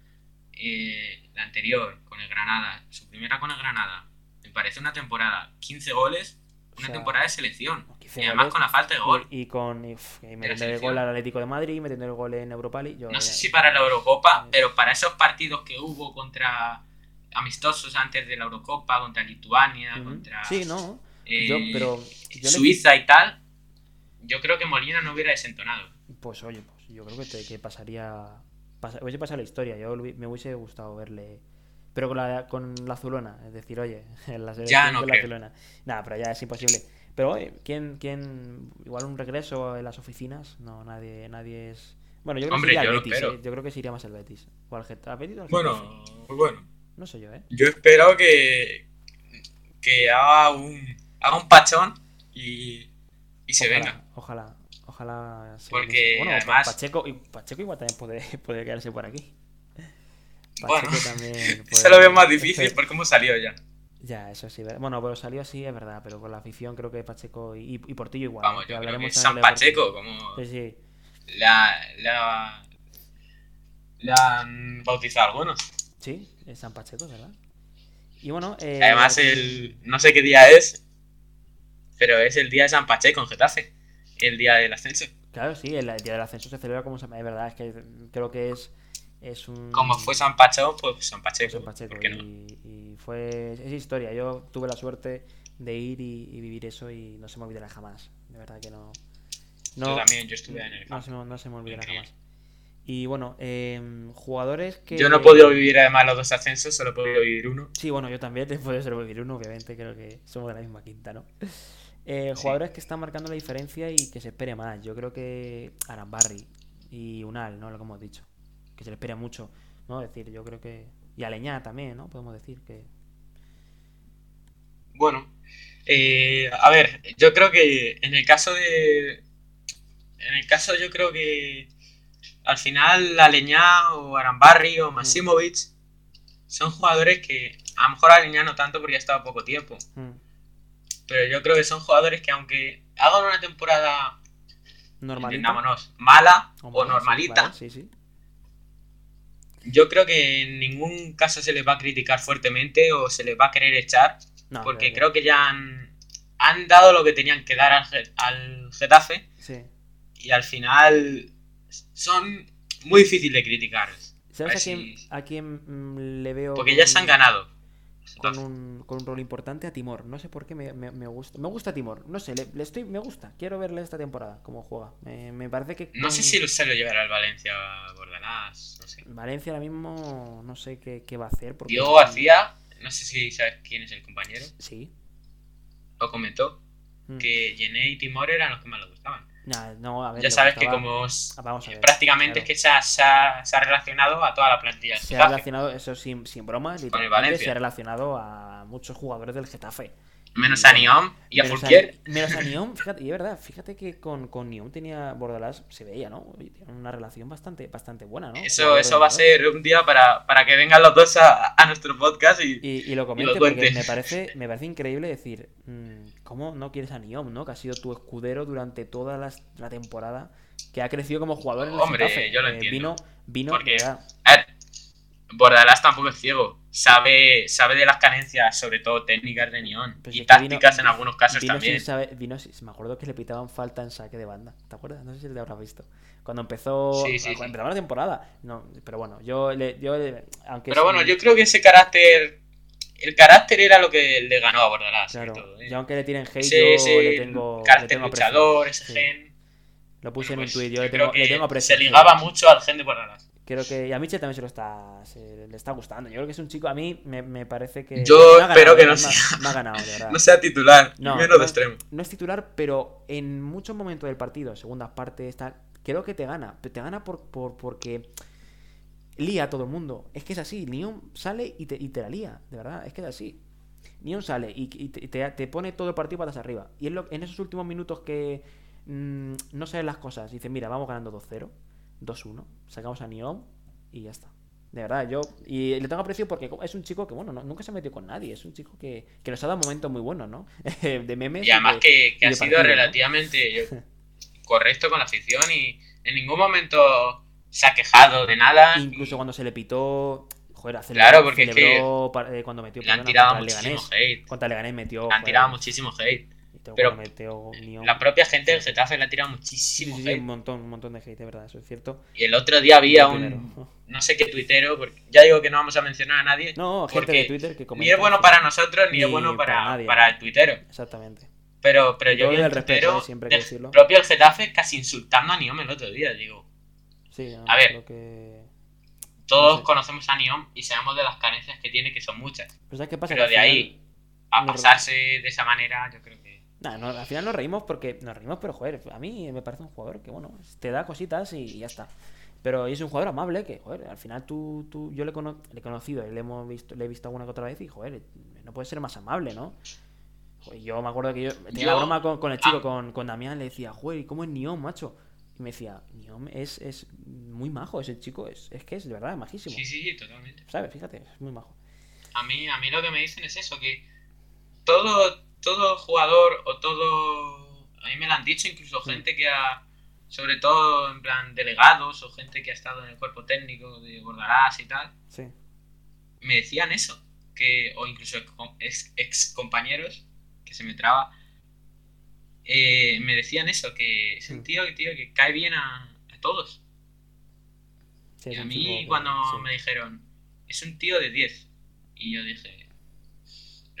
eh, la anterior con el Granada, su primera con el Granada me parece una temporada 15 goles, una sea, temporada de selección. 15 Y además goles con la falta de gol. Y, y con y, uf, y metiendo el gol al Atlético de Madrid, metiendo el gol en Europa League. Yo, No sé ya- si para la Eurocopa, Eh. pero para esos partidos que hubo contra amistosos antes de la Eurocopa, contra Lituania, contra Sí, no. eh, Yo, pero. Yo le- Suiza y tal, yo creo que Molina no hubiera desentonado. Pues oye, pues yo creo que, te- que pasaría. pasa- hubiese pasado la historia. Yo me hubiese gustado verle. Pero con la, con la azulona. Es decir, oye, <laughs> en la selección no con la creo. azulona. Nada, pero ya es imposible. Pero oye, ¿quién, quién. Igual un regreso en las oficinas? No, nadie, nadie es. Bueno, yo creo Hombre, que sería yo el Betis. ¿eh? Yo creo que sería más el Betis. O al Getafe. ¿Al Betis o al Bueno, pues bueno. No sé yo, ¿eh? Yo espero que, que haga un, haga un pachón y, y se ojalá, venga. Ojalá, ojalá. se Porque, bueno, Pa- además- Pacheco, y Pacheco igual también puede, puede quedarse por aquí. Bueno, también <laughs> Eso puede- lo veo más difícil por cómo salió ya. Ya, eso sí. Bueno, pero salió así, es verdad, pero con la afición creo que Pacheco y, y Portillo igual. Vamos, ¿eh? Yo creo que San Pacheco, como Sí, sí. la, la, le han bautizado algunos. Sí, es San Pacheco, ¿verdad? Y bueno, eh, Además, el no sé qué día es, pero es el día de San Pacheco en Getafe, el día del ascenso. Claro, sí, el día del ascenso se celebra como Es verdad, es que creo que es, es un. Como fue San Pacheco, pues San fue Pacheco. San Pacheco. ¿Por qué no? y, y fue. Es historia. Yo tuve la suerte de ir y, y vivir eso y no se me olvidará jamás. De verdad que no. No, Yo también, yo estuve en el no, se me, no se me olvidará Increíble. jamás. Y bueno, em, jugadores que. Yo no he podido vivir además los dos ascensos, solo he podido vivir uno. Sí, bueno, yo también te puedo ser vivir uno, obviamente, creo que somos de la misma quinta, ¿no? Eh, jugadores que están marcando la diferencia y que se espere más. Yo creo que Arambarri y Unal, ¿no? Lo que hemos dicho. Que se le espera mucho, ¿no? Es decir, yo creo que. Y Aleñá también, ¿no? Podemos decir que. Bueno, eh, a ver, yo creo que en el caso de. En el caso, yo creo que al final Aleñá o Arambarri o Masimovic son jugadores que a lo mejor Aleñá no tanto porque ha estado poco tiempo, mm, pero yo creo que son jugadores que aunque hagan una temporada, normalita. mala o o mala, sí, normalita, vale, Sí, sí. Yo creo que en ningún caso se les va a criticar fuertemente o se les va a querer echar, No, porque creo que ya han, han dado lo que tenían que dar al, Ge- al Getafe Sí. y al final son muy difíciles de criticar. ¿Sabes a quién, si- a quién mm, le veo. Porque ya se han ganado. Con un, con un rol importante a Timor. No sé por qué me, me- me gusta. Me gusta Timor. No sé, le, le estoy, me gusta. Quiero verle esta temporada cómo juega. Me, me parece que. No sé si lo- se lo llevará al Valencia Bordalás, no sé. Valencia ahora mismo no sé qué, qué va a hacer. Porque Diego García, no sé si sabes quién es el compañero, Sí. lo comentó Mm. que Yené y Timor eran los que más le gustaban. Nah, no, a ver, Ya sabes que como Ah, vamos a ver, prácticamente claro. es que se ha, se ha- se ha relacionado a toda la plantilla Se ha relacionado, eso sin, sin broma, literalmente se ha relacionado a muchos jugadores del Getafe. Menos a Niom y a Menos Fulquier. menos a Niom, fíjate, y es verdad, fíjate que con, con Niom tenía Bordalás, se veía, ¿no? Oye, Tiene una relación bastante, bastante buena, ¿no? Eso, eso va a ser un día para, para que vengan los dos a, a nuestro podcast y, Y, y lo comente cuente. porque me parece, me parece increíble decir, mm, ¿cómo no quieres a Niom, no? Que ha sido tu escudero durante toda la temporada, que ha crecido como jugador en el Hombre, Getafe. yo lo Eh, entiendo. Vino, vino, Porque- de verdad, A ver, Bordalás tampoco es ciego. Sabe, sabe de las carencias, sobre todo técnicas de Neon. Pues y vino- tácticas en algunos casos vino también. sin saber- vino me acuerdo que le pitaban falta en saque de banda, ¿te acuerdas? No sé si te habrás visto. Cuando empezó, Sí, sí, cuando sí. la temporada. No, pero bueno, yo le, yo le- aunque Pero bueno, yo creo que ese carácter. El carácter era lo que le ganó a Bordalás. claro, todo, ¿eh? yo aunque le tiren hate, yo le tengo, le carácter tengo aprecio. luchador, ese gen. Lo puse pues, en un tuit, yo yo le tengo, le tengo aprecio. se ligaba mucho al gen de Bordalás. Creo que y a Michel también se lo está se le está gustando. Yo creo que es un chico a mí me, me parece que Yo me ha ganado, espero que no me sea- me ha ganado, de verdad. <laughs> No sea titular, No, menos no, de extremo. no es titular, pero en muchos momentos del partido, segundas partes, tal, creo que te gana. Pero te gana por, por, porque lía a todo el mundo. Es que es así. Lyon sale y te, y te la lía, de verdad. Es que es así. Lyon sale y, y te, te- pone todo el partido patas arriba. Y es lo, en esos últimos minutos que mm, no saben las cosas. Dice, mira, vamos ganando 2-0, 2-1. Sacamos a Lyon y ya está. De verdad, yo. Y le tengo aprecio porque es un chico que, bueno, no- nunca se metió con nadie. Es un chico que, que nos ha dado momentos muy buenos, ¿no? <laughs> de memes. Y además de- que, que ha sido relativamente <laughs> correcto con la afición y en ningún momento se ha quejado de nada. Incluso cuando se le pitó Joder, aceleró- Claro, porque es celebró pa- eh, cuando metió Le han tirado muchísimo Leganés. hate. Contra Leganés metió. Le han joder, tirado muchísimo hate. Pero. La propia gente del Getafe le ha tirado muchísimo sí, sí, hate. un montón, un montón de hate, de verdad, eso es cierto. Y el otro día había un. primero. No sé qué tuitero, porque ya digo que no vamos a mencionar a nadie. No, gente de Twitter que comenta. Ni es bueno para nosotros, ni, Ni es bueno para, para nadie, para ¿no? el tuitero. Exactamente. Pero, pero yo vi el tuitero ¿eh? Siempre hay que decirlo. propio el Getafe casi insultando a Niom el otro día. Digo, Sí, A ver. creo que... todos No sé. conocemos a Niom y sabemos de las carencias que tiene, que son muchas. Pero ¿sabes qué pasa? Pero de ahí a pasarse de esa manera, yo creo que. Nah, no, al final nos reímos porque nos reímos, pero joder, a mí me parece un jugador que, bueno, te da cositas y ya está. Pero es un jugador amable que, joder, al final tú, tú yo le, cono- le he conocido y le, hemos visto, le he visto alguna que otra vez y, joder, no puede ser más amable, ¿no? Joder, yo me acuerdo que yo tenía Yo- la broma con, con el chico, Ah. con, con Damián, le decía, joder, ¿y cómo es Niom, macho? Y me decía, Niom es, es muy majo, ese chico, es, es que es de verdad majísimo. Sí, sí, totalmente. ¿Sabes? Fíjate, es muy majo. A mí, a mí lo que me dicen es eso, que todo, todo jugador o todo... A mí me lo han dicho incluso gente que ha... Sobre todo en plan delegados o gente que ha estado en el cuerpo técnico de Bordalás y tal. Sí. Me decían eso. Que, o incluso ex, ex compañeros, que se me traba, eh, me decían eso, que es un Mm. tío, tío que cae bien a, a todos. Sí, Y a mí cuando sí. me dijeron, es un tío de 10. Y yo dije,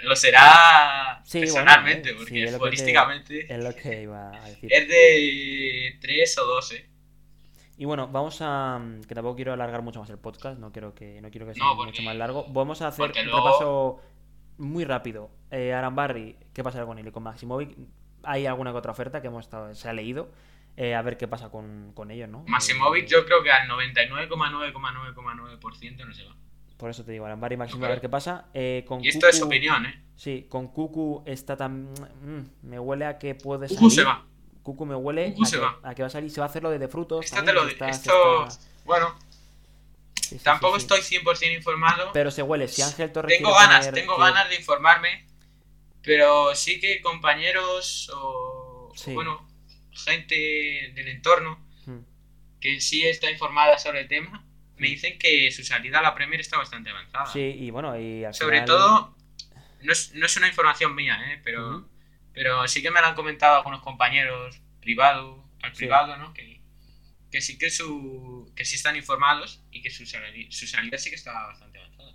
lo será Sí, personalmente, eh, sí, porque te- futbolísticamente Es lo que iba a <laughs> decir. es de 3 o 12. Y bueno, vamos a. mm, Que tampoco quiero alargar mucho más el podcast, no quiero que, no quiero que sea No, porque- mucho más largo. Vamos a hacer un repaso muy rápido. Eh, Arambarri, ¿qué pasará con él y con Maximovic? Hay alguna que otra oferta que hemos estado, se ha leído. Eh, a ver qué pasa con, con ellos, ¿no? Maximovic Eh, yo creo que al 99,9,9,9% no se va. Por eso te digo, Arambarri y Maximovic, a creo. ver qué pasa. Eh, con Y esto es Cucu- opinión, ¿eh? Sí, con Cucu está tan. mm, me huele a que puede salir. Cucu se va. Cucu me huele Cucu a, se que, va. a que va a salir. Se va a hacer lo de, de frutos. Esto también, te lo está- Esto, está- bueno, sí, sí, tampoco sí, estoy 100% informado. Pero se huele. Si Ángel Torres. Tengo ganas, poner- tengo ganas de informarme, pero sí que compañeros o, bueno, gente del entorno Mm. que sí está informada sobre el tema, me dicen que su salida a la Premier está bastante avanzada. Sí, y bueno, y al Sobre final- todo, no es, no es una información mía, ¿eh? pero, pero sí que me lo han comentado algunos compañeros privado, al Sí. privado, ¿no? Que, que sí que su que sí están informados y que su, salida- su salida sí que está bastante avanzada.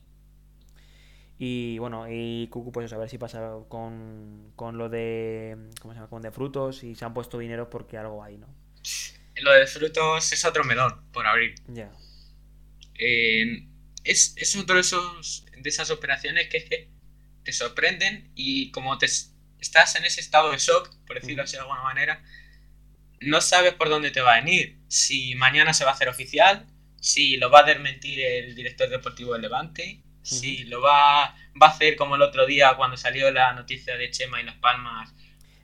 Y bueno, y Cucu, pues a ver si pasa con, con lo de. ¿Cómo se llama? Con de frutos y se han puesto dinero porque algo hay, ¿no? Lo de frutos es otro melón por abrir. Ya. Eh, es, es otro de, esos, de esas operaciones que te sorprenden y como te estás en ese estado de shock, por decirlo así de alguna manera, no sabes por dónde te va a venir. Si mañana se va a hacer oficial, si lo va a desmentir el director deportivo del Levante, si lo va, va a hacer como el otro día cuando salió la noticia de Chema y Las Palmas.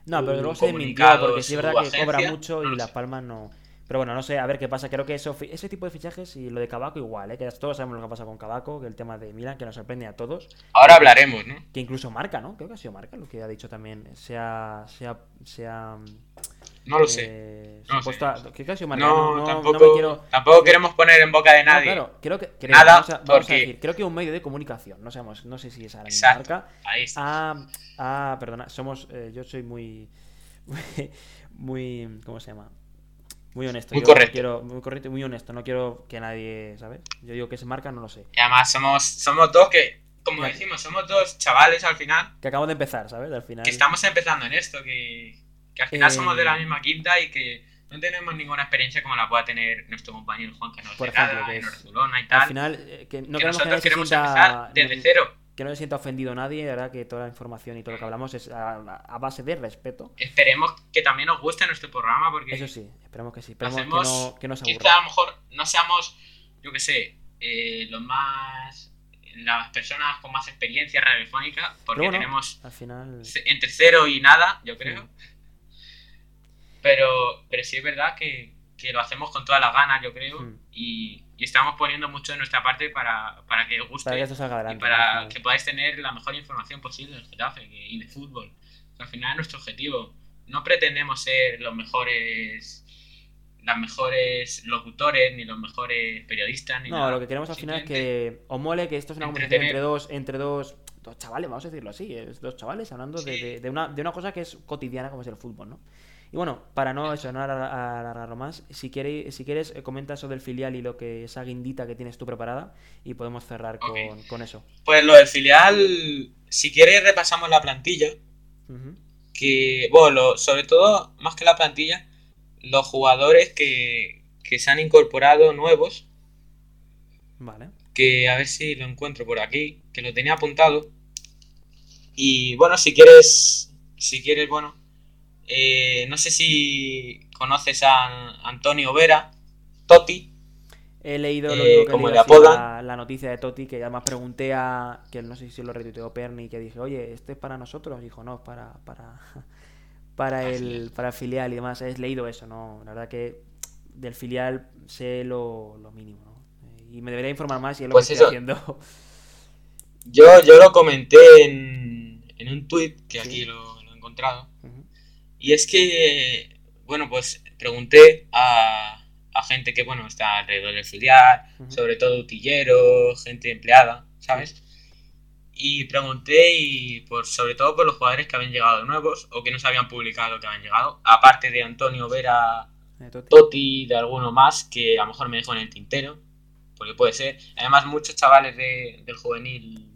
No, pero luego se desmintió comunicado, porque sí es verdad que agencia, cobra mucho y Las. Palmas no. Pero bueno, no sé, a ver qué pasa. Creo que eso, ese tipo de fichajes y lo de Cabaco igual, ¿eh? que todos sabemos lo que pasa con Cabaco, que el tema de Milan, que nos sorprende a todos. Ahora hablaremos, ¿no? Que incluso Marca, ¿no? Creo que ha sido Marca lo que ha dicho también. Se ha. Se ha, se ha, No lo sé. no a- que Marca. No, tampoco, quiero. tampoco queremos poner en boca de nadie. claro, creo que. creo, Nada, vamos a, vamos a porque- decir, creo que un medio de comunicación, no sabemos, no sé si es ahora mismo Exacto. Marca. Ahí está. Ah, ah, perdona, somos. eh, yo soy muy. <laughs> Muy. ¿Cómo se llama? Muy honesto. Muy yo correcto. Quiero, muy correcto y muy honesto. No quiero que nadie, ¿sabes? Yo digo que se marca, no lo sé. Y además somos, somos dos que, como decimos, somos dos chavales al final, Que acabamos de empezar, ¿sabes? Al final. que estamos empezando en esto, que, que al final Eh, somos de la misma quinta y que no tenemos ninguna experiencia como la pueda tener nuestro compañero Juan Canal Por ejemplo, que en es- Barcelona y Al tal. final, eh, que no que que nosotros se queremos sienta. empezar desde cero. Que no se sienta ofendido nadie, la verdad que toda la información y todo lo que hablamos es a, a base de respeto. Esperemos que también os guste nuestro programa porque Eso sí, esperemos que sí. Esperemos que hacemos, no, que no se aburra. quizá a lo mejor no seamos, yo que sé, eh, los más, las personas con más experiencia radiofónica, porque bueno, tenemos Al final. entre cero y nada, yo creo. Sí. Pero, pero sí es verdad que, que lo hacemos con todas las ganas, yo creo, Hmm. Y, y estamos poniendo mucho de nuestra parte para, para que os guste Para que esto salga y para que podáis tener la mejor información posible del Getafe y de fútbol. Que al final es nuestro objetivo. No pretendemos ser los mejores las mejores locutores, ni los mejores periodistas, ni No, nada. lo que queremos al final es que os mole que esto es una conversación entre dos, entre dos, dos chavales, vamos a decirlo así, es dos chavales hablando de, de- de una, de una cosa que es cotidiana como es el fútbol, ¿no? Y bueno, para no eso, no alargar- alargarlo más, si quieres, si quieres eh, comenta eso del filial y lo que esa guindita que tienes tú preparada y podemos cerrar con, con eso. Pues lo del filial, si quieres repasamos la plantilla, que, bueno, lo- sobre todo, más que la plantilla, los jugadores que, que se han incorporado nuevos, Vale. que a ver si lo encuentro por aquí, que lo tenía apuntado. Y bueno, si quieres, si quieres, bueno, eh, no sé si conoces a Antonio Vera, Totti, He leído lo Eh, que como le la, la noticia de Totti, que además pregunté a, que no sé si lo retuiteó Perni, que dije, oye, ¿este es para nosotros? Dijo, no, es para, para, <laughs> para, el para el filial y demás. He leído eso, ¿no? La verdad que del filial sé lo, lo mínimo, ¿no? Eh, Y me debería informar más y es lo Pues que estoy haciendo. Yo, yo lo comenté en, en un tuit, que Sí. aquí lo, lo he encontrado. Y es que, bueno, pues pregunté a, a gente que, bueno, está alrededor del filial, Ujú. sobre todo utilleros, gente empleada, ¿sabes? Y pregunté y por, sobre todo por los jugadores que habían llegado nuevos o que no se habían publicado que habían llegado, aparte de Antonio Vera, Totti. Totti, de alguno más que a lo mejor me dejó en el tintero, porque puede ser. Además, muchos chavales de- del juvenil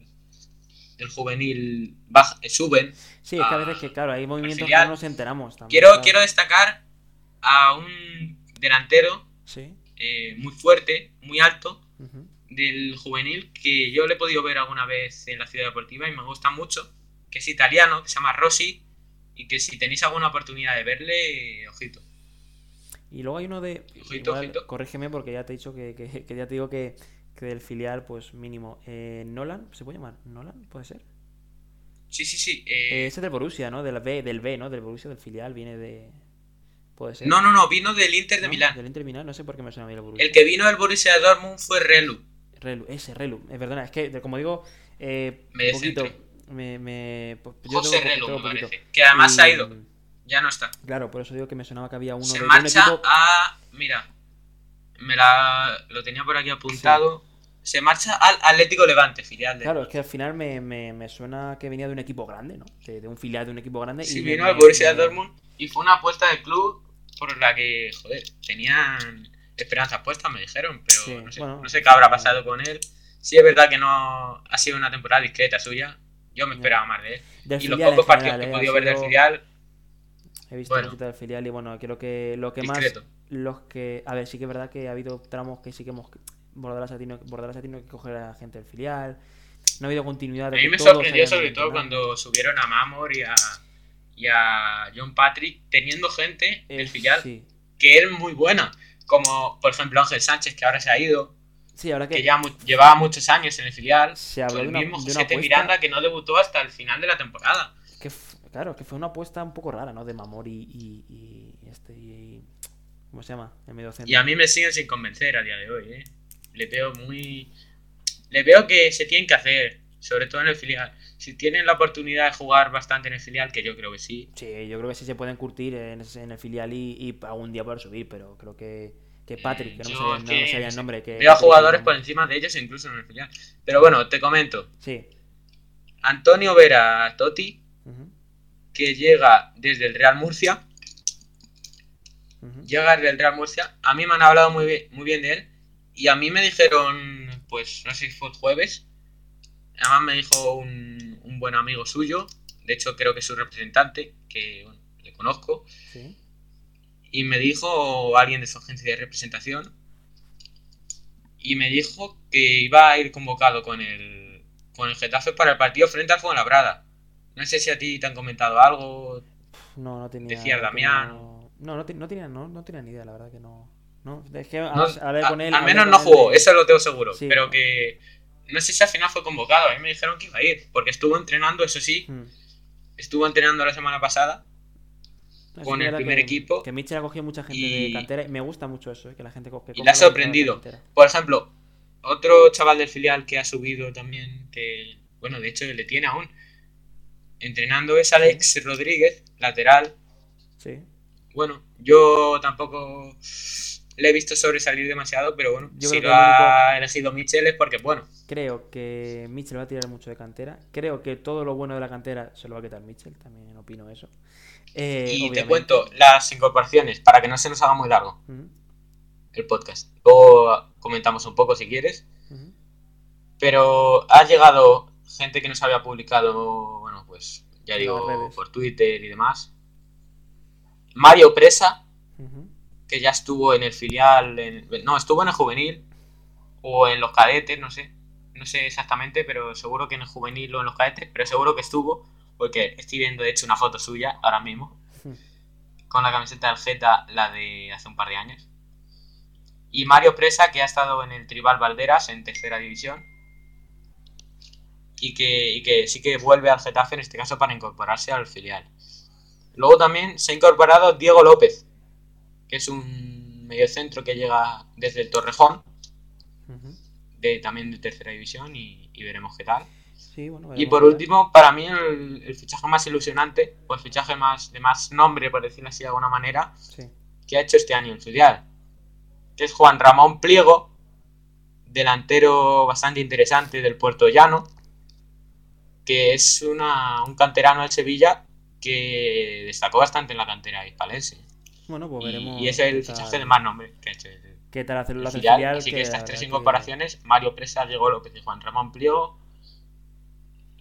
del juvenil baj- eh, suben. Sí, es que a veces que, claro, hay movimientos que no nos enteramos también. Quiero, claro. quiero destacar a un delantero Sí. eh, muy fuerte, muy alto, del juvenil, que yo le he podido ver alguna vez en la ciudad deportiva y me gusta mucho, que es italiano, que se llama Rossi, y que si tenéis alguna oportunidad de verle, ojito. Y luego hay uno de. Ojito, igual, ojito. Corrígeme porque ya te he dicho que, que- que ya te digo que, que del filial, pues mínimo. Eh, Nolan, ¿se puede llamar? ¿Nolan? ¿Puede ser? Sí, sí, sí. Eh, eh, ese es del Borussia, ¿no? Del B, del B, ¿no? Del Borussia, del filial, viene de. Puede ser. no, no, no, vino del Inter de ¿No? Milán. Del Inter de Milán, no sé por qué me suena a mí el Borussia. El que vino del Borussia de Dortmund fue Relu. Relu, ese Relu, es verdad, es que como digo, eh, Medio poquito. Me, me, pues, yo José Relu, me poquito. parece. Que además se ha Y, ido, ya no está. Claro, por eso digo que me sonaba que había uno Se de, de un marcha equipo. a. Mira, me la, lo tenía por aquí apuntado. Se marcha al Atlético Levante, filial de. Claro, es que al final me, me, me suena que venía de un equipo grande, ¿no? De, de un filial de un equipo grande. Sí, y me- vino al Borussia me- Dortmund y fue una apuesta del club por la que, joder, tenían esperanzas puestas, me dijeron, pero Sí, no, sé, bueno, no sé qué habrá pasado con él. Sí, es verdad que no ha sido una temporada discreta suya. Yo me esperaba más de él. Del Y los pocos partidos general, que he ¿eh? podido ver del filial, He visto bueno. cositas del filial y bueno, creo que lo que más. Los que. A ver, sí que es verdad que ha habido tramos que sí que hemos. Bordalas ha tenido, Bordalas ha tenido que coger a la gente del filial. No ha habido continuidad. de A mí me sorprendió sobre todo cuando subieron a Mamor y a, y a John Patrick, teniendo gente Eh, del filial Sí. que es muy buena. Como por ejemplo Ángel Sánchez, que ahora se ha ido, Sí, ahora que. que ya mu- llevaba muchos años en el filial. Se habló el de una, mismo de una José apuesta. Miranda, que no debutó hasta el final de la temporada. que claro, que fue una apuesta un poco rara, ¿no? De Mamor y, y, y este. y- ¿Cómo se llama? El medio centro. Y a mí me siguen sin convencer a día de hoy, ¿eh? Le veo muy... Le veo que se tienen que hacer, sobre todo en el filial. Si tienen la oportunidad de jugar bastante en el filial, que yo creo que sí, Sí, yo creo que sí se pueden curtir en, el filial y, y algún día poder subir, pero creo que, que Patrick, que no me Yo sabía, es no me sabía el nombre. Que, veo a jugadores por encima de ellos incluso en el filial. Pero bueno, te comento. Sí. Antonio Vera Totti, ujú, que llega desde el Real Murcia. Llega desde el Real Murcia. A mí me han hablado muy bien, muy bien de él. Y a mí me dijeron, pues no sé si fue el jueves. Además me dijo un, un buen amigo suyo. De hecho creo que es su representante, que bueno, le conozco. Sí. Y me dijo alguien de su agencia de representación. Y me dijo que iba a ir convocado con el, con el Getafe para el partido frente al Fuenlabrada. No sé si a ti te han comentado algo. No, no tenía. Decía no Damián. No, no, te- no tenía, no, no tenía ni idea, la verdad que no. No, es que No, hablé con él. al menos no jugó, de- eso lo tengo seguro. Sí. Pero que no sé si al final fue convocado. A mí me dijeron que iba a ir, porque estuvo entrenando, eso sí, Mm. estuvo entrenando la semana pasada. No, con el primer que- equipo. Que Mitchell ha cogido mucha gente Y- de cantera y me gusta mucho eso, eh, que la gente co- que Y le ha sorprendido. Por ejemplo, otro chaval del filial que ha subido también, que bueno, de hecho le tiene aún entrenando es Alex Rodríguez, lateral, Sí. bueno, yo tampoco le he visto sobresalir demasiado, pero bueno, Yo si lo el único- ha elegido Mitchell es porque, bueno, Creo que Mitchell va a tirar mucho de cantera. Creo que todo lo bueno de la cantera se lo va a quitar Mitchell. También opino eso. Eh, y te cuento las incorporaciones para que no se nos haga muy largo el podcast. Luego comentamos un poco si quieres. Pero ha llegado gente que nos había publicado, bueno, pues ya digo, por Twitter y demás. Mario Presa, que ya estuvo en el filial, en- no, estuvo en el juvenil o en los cadetes, no sé, no sé exactamente, pero seguro que en el juvenil o en los cadetes, pero seguro que estuvo, porque estoy viendo de hecho una foto suya ahora mismo, con la camiseta del Geta, la de hace un par de años. Y Mario Presa, que ha estado en el Tribal Valderas, en tercera división, y que, y que sí que vuelve al Getafe en este caso para incorporarse al filial. Luego también se ha incorporado Diego López, que es un mediocentro que llega desde el Torrejón, de, también de tercera división, y, y veremos qué tal. Sí, bueno, Y por último, para mí el, el fichaje más ilusionante, o el fichaje más de más nombre, por decirlo así de alguna manera, Sí. que ha hecho este año el filial, que es Juan Ramón Pliego, delantero bastante interesante del Puerto Llano, que es una, un canterano del Sevilla que destacó bastante en la cantera hispalense. Bueno, pues veremos. Y, es el fichaje tal- de más nombre que ha hecho ¿Qué tal hace el lo hace el filial. Así que la estas tres que- incorporaciones, Mario Presa, Diego López y Juan Ramón Pliego,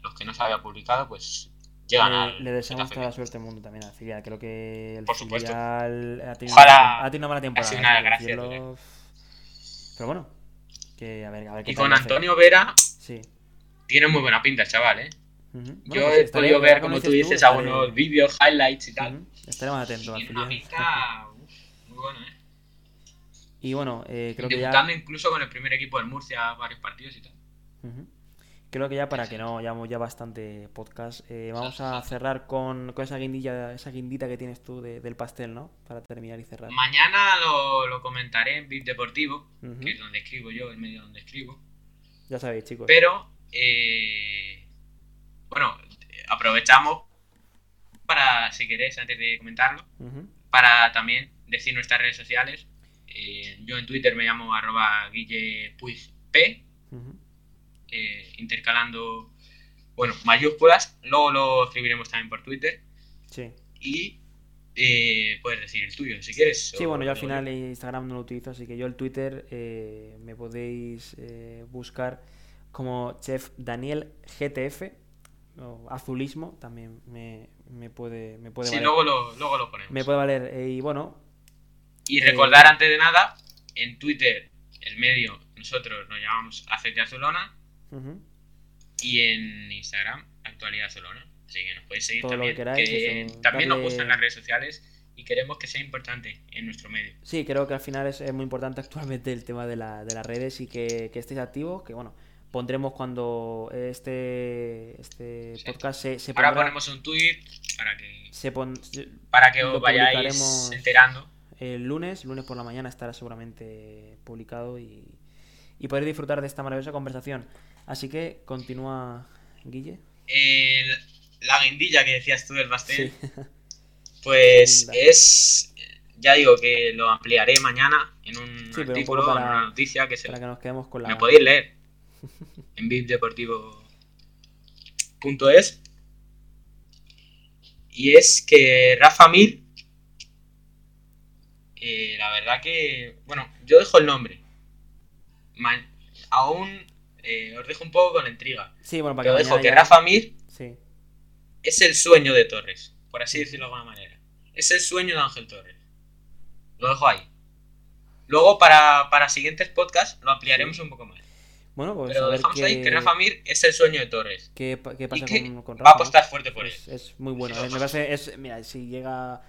los que no se había publicado, pues llegan Le, al le deseamos toda la suerte del mundo también al filial. Creo que el Por supuesto. filial ha tenido, Ojalá ha tenido una buena temporada. sido una desgracia, decirlo. Pero bueno, que a ver, a ver qué Y con. Antonio Vera, Sí. Tiene muy buena pinta chaval, ¿eh? Bueno, Yo pues he podido ver, como tú dices estaré- algunos vídeos, highlights y tal. Ujú. Estaremos atentos al Tiene una pinta uf, muy buena, ¿eh? Y bueno, eh, creo que ya. Debutando incluso con el primer equipo del Murcia varios partidos y tal. Creo que ya para que no llevamos ya bastante podcast, eh, vamos a cerrar con, con esa guindilla, esa guindita que tienes tú de- del pastel, ¿no? Para terminar y cerrar. Mañana lo, lo comentaré en VIP Deportivo, que es donde escribo yo, el medio donde escribo. Ya sabéis, chicos. Pero, eh, bueno, aprovechamos para, si queréis, antes de comentarlo, para también decir nuestras redes sociales. Eh, yo en Twitter me llamo arroba guillepuizp, Ujú. eh, intercalando, bueno, mayúsculas. Luego lo escribiremos también por Twitter. Sí. Y eh, puedes decir el tuyo, si quieres. Sí, bueno, yo al final Instagram no lo utilizo, así que yo el Twitter me podéis buscar como Chef Daniel GTF o Azulismo, también me, me puede, me puede Sí, valer. luego lo, luego lo ponemos. Me puede valer. eh, y bueno, Y Eh, recordar antes de nada, en Twitter, el medio, nosotros nos llamamos Aceite Azulona y en Instagram, Actualidad Azulona. Así que nos podéis seguir Todo lo también. que queráis, que eso, también nos gustan las redes sociales y queremos que sea importante en nuestro medio. Sí, creo que al final es, es muy importante actualmente el tema de, la- de las redes y que, que estéis activos, que bueno, pondremos cuando este, este Sí. podcast se, se Ahora ponemos un tweet para que, se pon- se- para que os vayáis enterando. el lunes, lunes por la mañana estará seguramente publicado y, y podréis disfrutar de esta maravillosa conversación. Así que continúa, Guille. El- la guindilla que decías tú del pastel, Sí. <laughs> pues es. Ya digo que lo ampliaré mañana en un Sí, un artículo, en una noticia que se Para que nos quedemos con la... Me podéis leer en vipdeportivo.es. Y es que Rafa Mir, eh, la verdad que, bueno, yo dejo el nombre. Aún eh, os dejo un poco con la intriga. Sí, bueno, para Pero que dejo que ya- Rafa Mir Sí. es el sueño de Torres, por así decirlo de alguna manera. Es el sueño de Ángel Torres. Lo dejo ahí. Luego, para, para siguientes podcasts, lo ampliaremos un poco más. Bueno, pues Pero a ver dejamos qué, ahí que Rafa Mir es el sueño de Torres. qué, pa- qué pasa que con, con va a Rafa, apostar fuerte por él. Es, es muy bueno. eh, Me parece, es, mira, si llega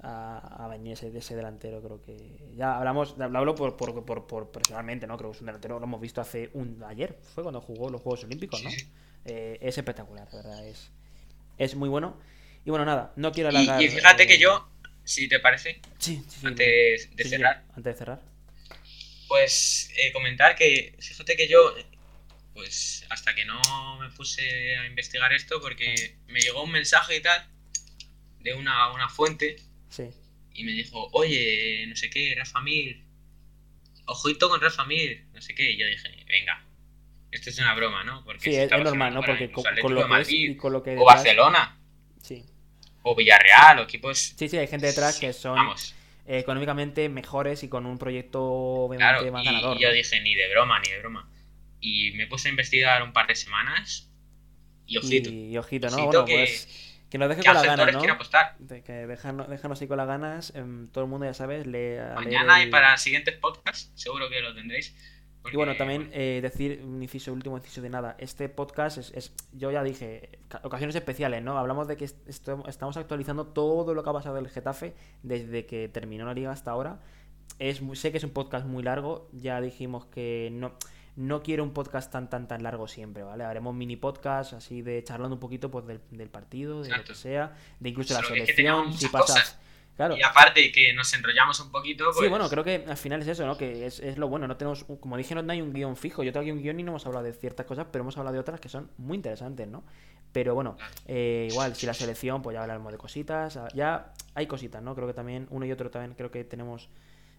a, a venir ese, ese delantero, creo que. Ya hablamos, lo hablo por, por, por, por personalmente, ¿no? Creo que es un delantero, lo hemos visto hace un. Ayer fue cuando jugó los Juegos Olímpicos, ¿no? Sí. Eh, es espectacular, de verdad. Es, es muy bueno. Y bueno, nada, no quiero alargar. y fíjate eh, que yo, si te parece, Sí, sí, sí, antes de cerrar, antes de cerrar. Pues eh, comentar que, fíjate que yo, pues hasta que no me puse a investigar esto, porque me llegó un mensaje y tal, de una, una fuente, Sí. y me dijo, oye, no sé qué, Rafa Mir, ojito con Rafa Mir, no sé qué. Y yo dije, venga, esto es una broma, ¿no? Porque sí, es, normal, ¿no? Porque con, lo es y con lo que... O Barcelona. Sí. O Villarreal, o equipos... Sí, sí, hay gente detrás que son... Vamos. Económicamente mejores y con un proyecto obviamente más ganador. Y yo dije, ni de broma, ni de broma. Y me puse a investigar un par de semanas. Y ojito. Y, ojito, ¿no? bueno, pues que nos deje con las ganas, ¿no? apostar. que déjanos, déjanos, ahí con las ganas. Em, todo el mundo, ya sabes, le. Mañana y para siguientes podcasts, seguro que lo tendréis. Y bueno, también eh, decir un inciso, último inciso de nada. Este podcast es, yo ya dije, ocasiones especiales, ¿no? Hablamos de que estamos actualizando todo lo que ha pasado del Getafe desde que terminó la liga hasta ahora. Es, sé que es un podcast muy largo, ya dijimos que no no quiero un podcast tan tan tan largo siempre, ¿vale? Haremos mini podcast así de charlando un poquito pues del, partido, de lo que sea, de incluso la selección, si pasas. Claro. Y aparte que nos enrollamos un poquito. Pues... Sí, bueno, creo que al final es eso, ¿no? Que es, lo bueno. No tenemos, como dije, no hay un guion fijo. Yo tengo aquí un guion y no hemos hablado de ciertas cosas, pero hemos hablado de otras que son muy interesantes, ¿no? Pero bueno, eh, igual, si la selección, pues ya hablaremos de cositas. Ya hay cositas, ¿no? Creo que también, uno y otro también, creo que tenemos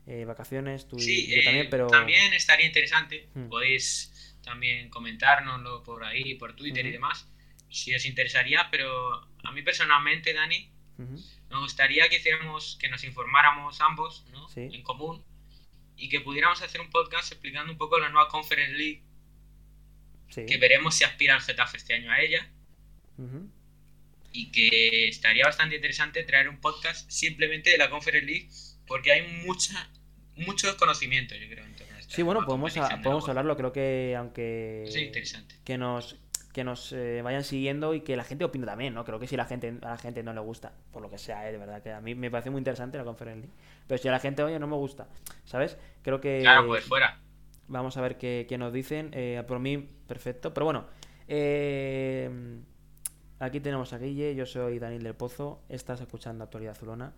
eh, vacaciones, tú y yo también, eh, pero... También estaría interesante, hmm. podéis también comentárnoslo por ahí, por Twitter y demás, si os interesaría, pero a mí personalmente, Dani, me gustaría que hiciéramos, que nos informáramos ambos, ¿no? En común, y que pudiéramos hacer un podcast explicando un poco la nueva Conference League, que veremos si aspira el Getafe este año a ella. Y que estaría bastante interesante traer un podcast simplemente de la Conference League, porque hay mucha mucho desconocimiento, yo creo. En sí, bueno, podemos, podemos hablarlo. Creo que aunque. Sí, interesante. Que nos, que nos eh, vayan siguiendo y que la gente opine también, ¿no? Creo que si la gente, a la gente no le gusta, por lo que sea, ¿eh? de verdad, que a mí me parece muy interesante la conferencia. Pero si a la gente, oye, no me gusta, ¿sabes? Creo que. Claro, pues fuera. Vamos a ver qué, qué nos dicen. Eh, por mí, perfecto. Pero bueno, eh, aquí tenemos a Guille, yo soy Daniel del Pozo, estás escuchando Actualidad Zulona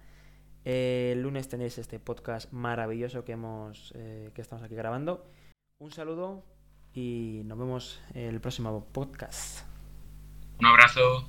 el lunes tenéis este podcast maravilloso que hemos eh, que estamos aquí grabando. Un saludo y nos vemos el próximo podcast. Un abrazo.